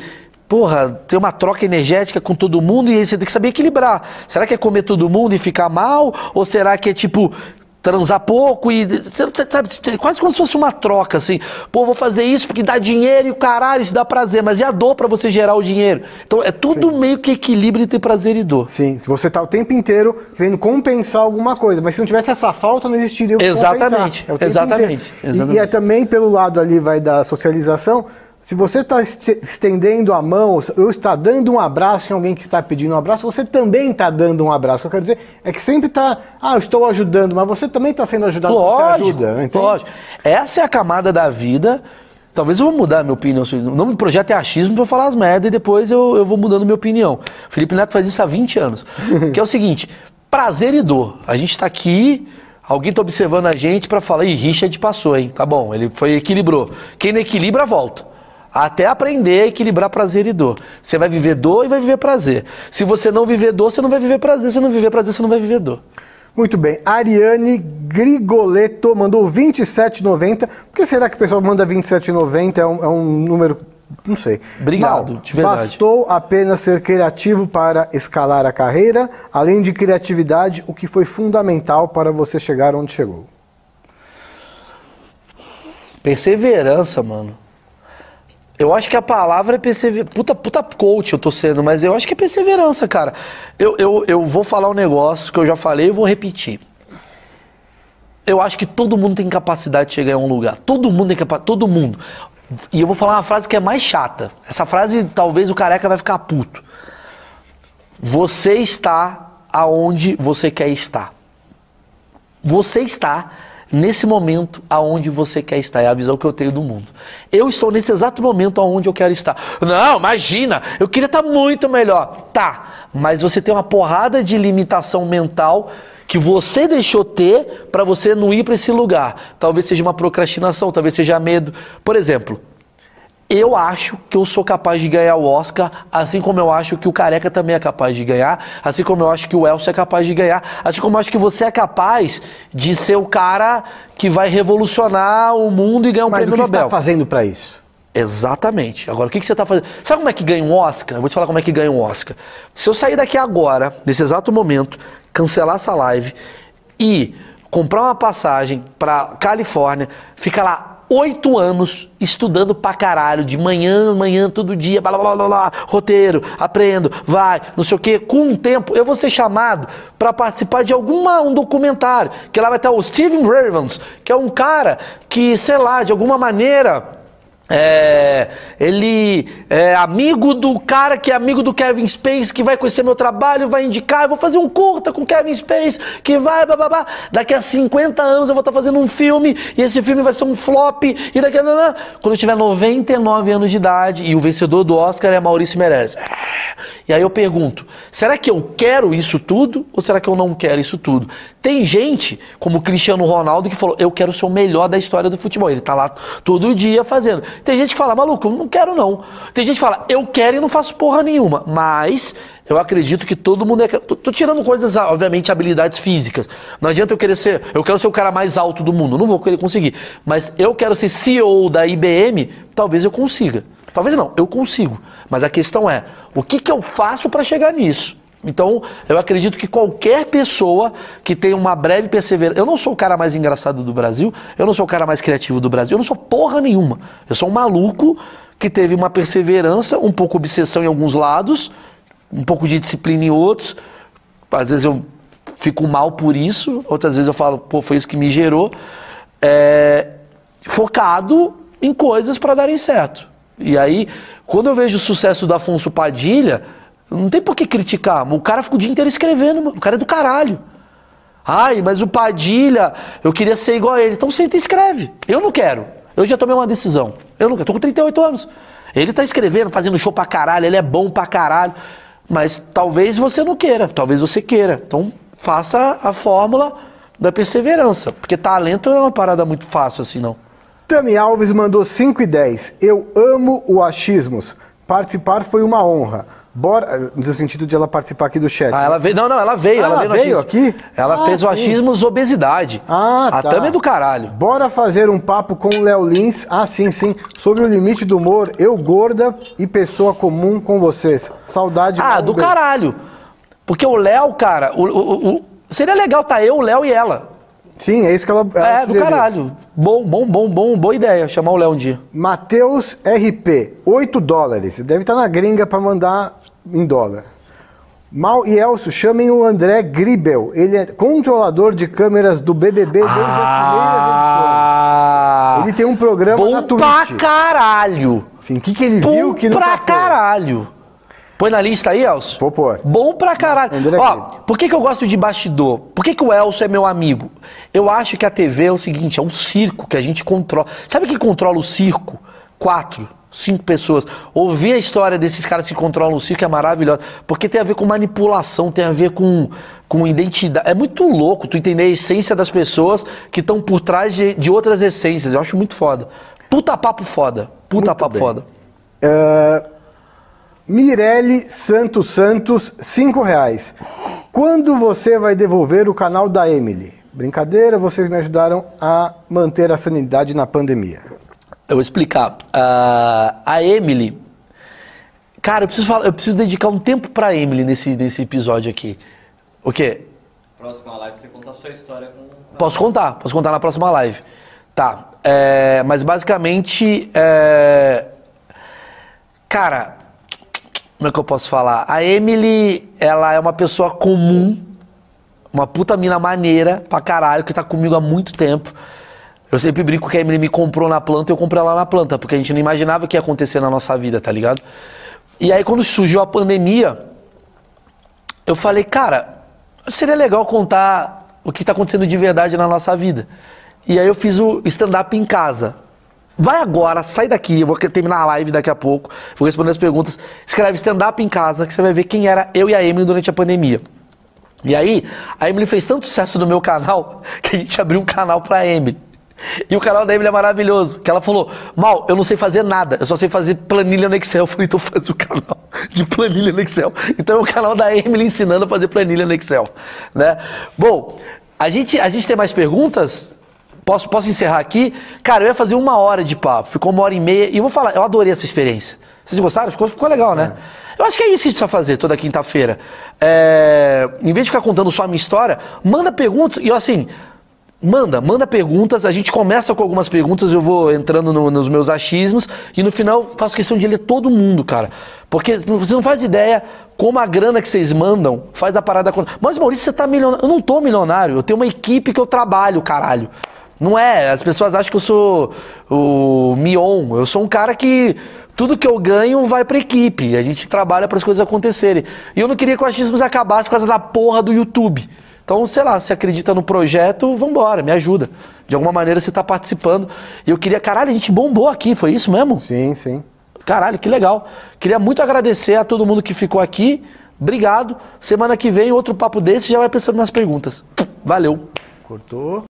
A: Porra, tem uma troca energética com todo mundo e aí você tem que saber equilibrar. Será que é comer todo mundo e ficar mal? Ou será que é tipo transar pouco e. Sabe, quase como se fosse uma troca, assim. Pô, vou fazer isso porque dá dinheiro e o caralho, isso dá prazer. Mas e a dor pra você gerar o dinheiro? Então é tudo meio que equilíbrio entre prazer e dor.
B: Sim, se você tá o tempo inteiro querendo compensar alguma coisa, mas se não tivesse essa falta, não existiria o que
A: Exatamente.
B: É o
A: exatamente,
B: inteiro. E-
A: exatamente.
B: E, é também pelo lado ali vai da socialização. Se você está estendendo a mão ou está dando um abraço em alguém que está pedindo um abraço, você também está dando um abraço. O que eu quero dizer é que sempre está, ah, eu estou ajudando, mas você também está sendo ajudado
A: Lógico,
B: ajuda. entende?
A: lógico. Essa é a camada da vida. Talvez eu vou mudar a minha opinião. O nome do projeto é achismo eu falar as merdas e depois eu, eu vou mudando minha opinião. O Felipe Neto faz isso há 20 anos. que é o seguinte: prazer e dor. A gente tá aqui, alguém tá observando a gente pra falar, ih, Richard passou, hein? Tá bom, ele foi equilibrou. Quem não equilibra, volta. Até aprender a equiilibrar prazer e dor. Você vai viver dor e vai viver prazer. Se você não viver dor, você não vai viver prazer. Se não viver prazer, você não vai viver dor.
B: Muito bem. Ariane Grigoleto mandou 27,90. Por que será que o pessoal manda 27,90? É um, é um número. Não sei.
A: Obrigado, de verdade.
B: Bastou apenas ser criativo para escalar a carreira. Além de criatividade, o que foi fundamental para você chegar onde chegou?
A: Perseverança, mano. Eu acho que a palavra é perseverança. Puta, puta coach eu tô sendo, mas eu acho que é perseverança, cara. Eu, eu, eu vou falar um negócio que eu já falei e vou repetir. Eu acho que todo mundo tem capacidade de chegar em um lugar. Todo mundo tem capacidade. Todo mundo. E eu vou falar uma frase que é mais chata. Essa frase talvez o careca vai ficar puto. Você está aonde você quer estar. Você está nesse momento aonde você quer estar. É a visão que eu tenho do mundo. Eu estou nesse exato momento aonde eu quero estar. Não, imagina, eu queria estar muito melhor. Tá, mas você tem uma porrada de limitação mental que você deixou ter para você não ir para esse lugar. Talvez seja uma procrastinação, talvez seja medo. Por exemplo, eu acho que eu sou capaz de ganhar o Oscar, assim como eu acho que o Careca também é capaz de ganhar, assim como eu acho que o Elcio é capaz de ganhar, assim como eu acho que você é capaz de ser o cara que vai revolucionar o mundo e ganhar um
B: Mas o
A: prêmio
B: que você
A: Nobel.
B: está fazendo para isso?
A: Exatamente. Agora, o que, que você está fazendo? Sabe como é que ganha um Oscar? Eu vou te falar como é que ganha um Oscar. Se eu sair daqui agora, nesse exato momento, cancelar essa live e comprar uma passagem para Califórnia, ficar lá oito anos estudando pra caralho, de manhã, manhã, todo dia, blá, blá, blá, blá, roteiro, aprendo, vai, não sei o quê. Com um tempo, eu vou ser chamado para participar de alguma um documentário, que lá vai estar o Steven Ravens, que é um cara que, sei lá, de alguma maneira é, ele é amigo do cara que é amigo do Kevin Space, que vai conhecer meu trabalho, vai indicar, eu vou fazer um curta com Kevin Space, que vai. Daqui a 50 anos eu vou estar fazendo um filme, e esse filme vai ser um flop, e daqui a... Quando eu tiver 99 anos de idade, e o vencedor do Oscar é Maurício Meirelles. E aí eu pergunto, será que eu quero isso tudo, ou será que eu não quero isso tudo? Tem gente, como o Cristiano Ronaldo, que falou, eu quero ser o melhor da história do futebol. Ele tá lá todo dia fazendo. Tem gente que fala, maluco, eu não quero não. Tem gente que fala, eu quero e não faço porra nenhuma. Mas eu acredito que todo mundo é. Tô, tô tirando coisas, obviamente, habilidades físicas. Não adianta eu querer ser. Eu quero ser o cara mais alto do mundo. Não vou querer conseguir. Mas eu quero ser CEO da IBM, talvez eu consiga. Talvez não, eu consigo. Mas a questão é, o que, que eu faço para chegar nisso? Então, eu acredito que qualquer pessoa que tenha uma breve perseverança. Eu não sou o cara mais engraçado do Brasil, eu não sou o cara mais criativo do Brasil, eu não sou porra nenhuma. Eu sou um maluco que teve uma perseverança, um pouco obsessão em alguns lados, um pouco de disciplina em outros. Às vezes eu fico mal por isso, outras vezes eu falo, pô, foi isso que me gerou. É, focado em coisas para darem certo. E aí, quando eu vejo o sucesso do Afonso Padilha, não tem por que criticar. O cara fica o dia inteiro escrevendo, mano. o cara é do caralho. Ai, mas o Padilha, eu queria ser igual a ele. Então senta e escreve. Eu não quero. Eu já tomei uma decisão. Eu não quero. Tô com 38 anos. Ele tá escrevendo, fazendo show pra caralho, ele é bom pra caralho. Mas talvez você não queira, talvez você queira. Então faça a fórmula da perseverança. Porque talento não é uma parada muito fácil assim, não.
B: Tami Alves mandou 5 e 10. Eu amo o achismos. Participar foi uma honra. Bora, no sentido de ela participar aqui do chat.
A: Ah, ela veio. Não, não, ela veio.
B: Ah,
A: ela
B: ela
A: veio, achismo.
B: aqui?
A: Ela
B: Ah,
A: fez o
B: sim.
A: achismos obesidade.
B: Ah,
A: a
B: tá.
A: Tami é do caralho.
B: Bora fazer um papo com o Léo Lins, ah sim, sim, sobre o limite do humor, eu gorda e pessoa comum com vocês. Saudade.
A: Ah, do
B: beijo.
A: caralho. Porque o Léo, cara, o, o- o- seria legal tá eu, o Léo e ela.
B: Sim, é isso que ela, ela
A: é, do caralho. Bom, bom, bom, bom, boa ideia. Chamar o Léo um dia.
B: Matheus RP, 8 dólares. Deve estar na gringa para mandar em dólar. Mal e Elcio, chamem o André Gribel. Ele é controlador de câmeras do BBB desde
A: Ah,
B: as primeiras edições. Ele tem um programa
A: bom
B: na
A: pra
B: Twitch.
A: caralho.
B: Enfim, o que, que ele
A: Bom
B: viu que não
A: pra caralho. Põe na lista aí, Elcio.
B: Vou pôr.
A: Bom pra caralho.
B: André
A: Ó,
B: Gribel.
A: por que, que eu gosto de bastidor? Por que, que o Elcio é meu amigo? Eu acho que a TV é o seguinte, é um circo que a gente controla. Sabe quem controla o circo? Quatro, cinco pessoas. Ouvir a história desses caras que controlam o circo é maravilhoso. Porque tem a ver com manipulação, tem a ver com, com identidade. É muito louco tu entender a essência das pessoas que estão por trás de, de outras essências. Eu acho muito foda. Puta papo foda. Puta
B: Muito
A: papo
B: bem.
A: foda.
B: Ah, Mirelle Santos Santos, 5 reais. Quando você vai devolver o canal da Emily? Brincadeira, vocês me ajudaram a manter a sanidade na pandemia.
A: Eu vou explicar. Ah, a Emily. Cara, eu preciso, falar, eu preciso dedicar um tempo pra Emily nesse, nesse episódio aqui. O quê?
D: Próxima live você conta a sua história com.
A: Posso contar, posso contar na próxima live. Tá. é, mas basicamente. é, cara, como é que eu posso falar? A Emily, ela é uma pessoa comum, uma puta mina maneira pra caralho, que tá comigo há muito tempo. Eu sempre brinco que a Emily me comprou na planta e eu comprei ela na planta, porque a gente não imaginava o que ia acontecer na nossa vida, tá ligado? E aí quando surgiu a pandemia, eu falei, cara, seria legal contar o que está acontecendo de verdade na nossa vida. E aí eu fiz o stand-up em casa. Vai agora, sai daqui, eu vou terminar a live daqui a pouco, vou responder as perguntas. Escreve stand-up em casa, que você vai ver quem era eu e a Emily durante a pandemia. E aí, a Emily fez tanto sucesso no meu canal que a gente abriu um canal pra Emily. E o canal da Emily é maravilhoso. Que ela falou: Mal, eu não sei fazer nada, eu só sei fazer planilha no Excel. Eu falei: então faz o canal de planilha no Excel. Então é o canal da Emily ensinando a fazer planilha no Excel. Né? Bom, a gente, a gente tem mais perguntas? Posso, posso encerrar aqui? Cara, eu ia fazer uma hora de papo, ficou uma hora e meia. E eu vou falar, eu adorei essa experiência. Vocês gostaram? Ficou, ficou legal, né? Eu acho que é isso que a gente precisa fazer toda quinta-feira. É, em vez de ficar contando só a minha história, manda perguntas. E eu, assim, Manda, manda perguntas. A gente começa com algumas perguntas, eu vou entrando no- nos meus achismos e no final faço questão de ler todo mundo, cara. Porque você não faz ideia como a grana que vocês mandam faz a parada acontecer. Mas Maurício, você tá milionário. Eu não tô milionário, eu tenho uma equipe que eu trabalho, caralho. Não é, as pessoas acham que eu sou o Mion. Eu sou um cara que tudo que eu ganho vai pra equipe. A gente trabalha para as coisas acontecerem. E eu não queria que o achismos acabasse por causa da porra do YouTube. Então, sei lá, se acredita no projeto, vambora, me ajuda. De alguma maneira você tá participando. E eu queria, caralho, a gente bombou aqui, foi isso mesmo?
B: Sim, sim.
A: Caralho, que legal. Queria muito agradecer a todo mundo que ficou aqui. Obrigado. Semana que vem, outro papo desse já vai pensando nas perguntas. Valeu.
B: Cortou.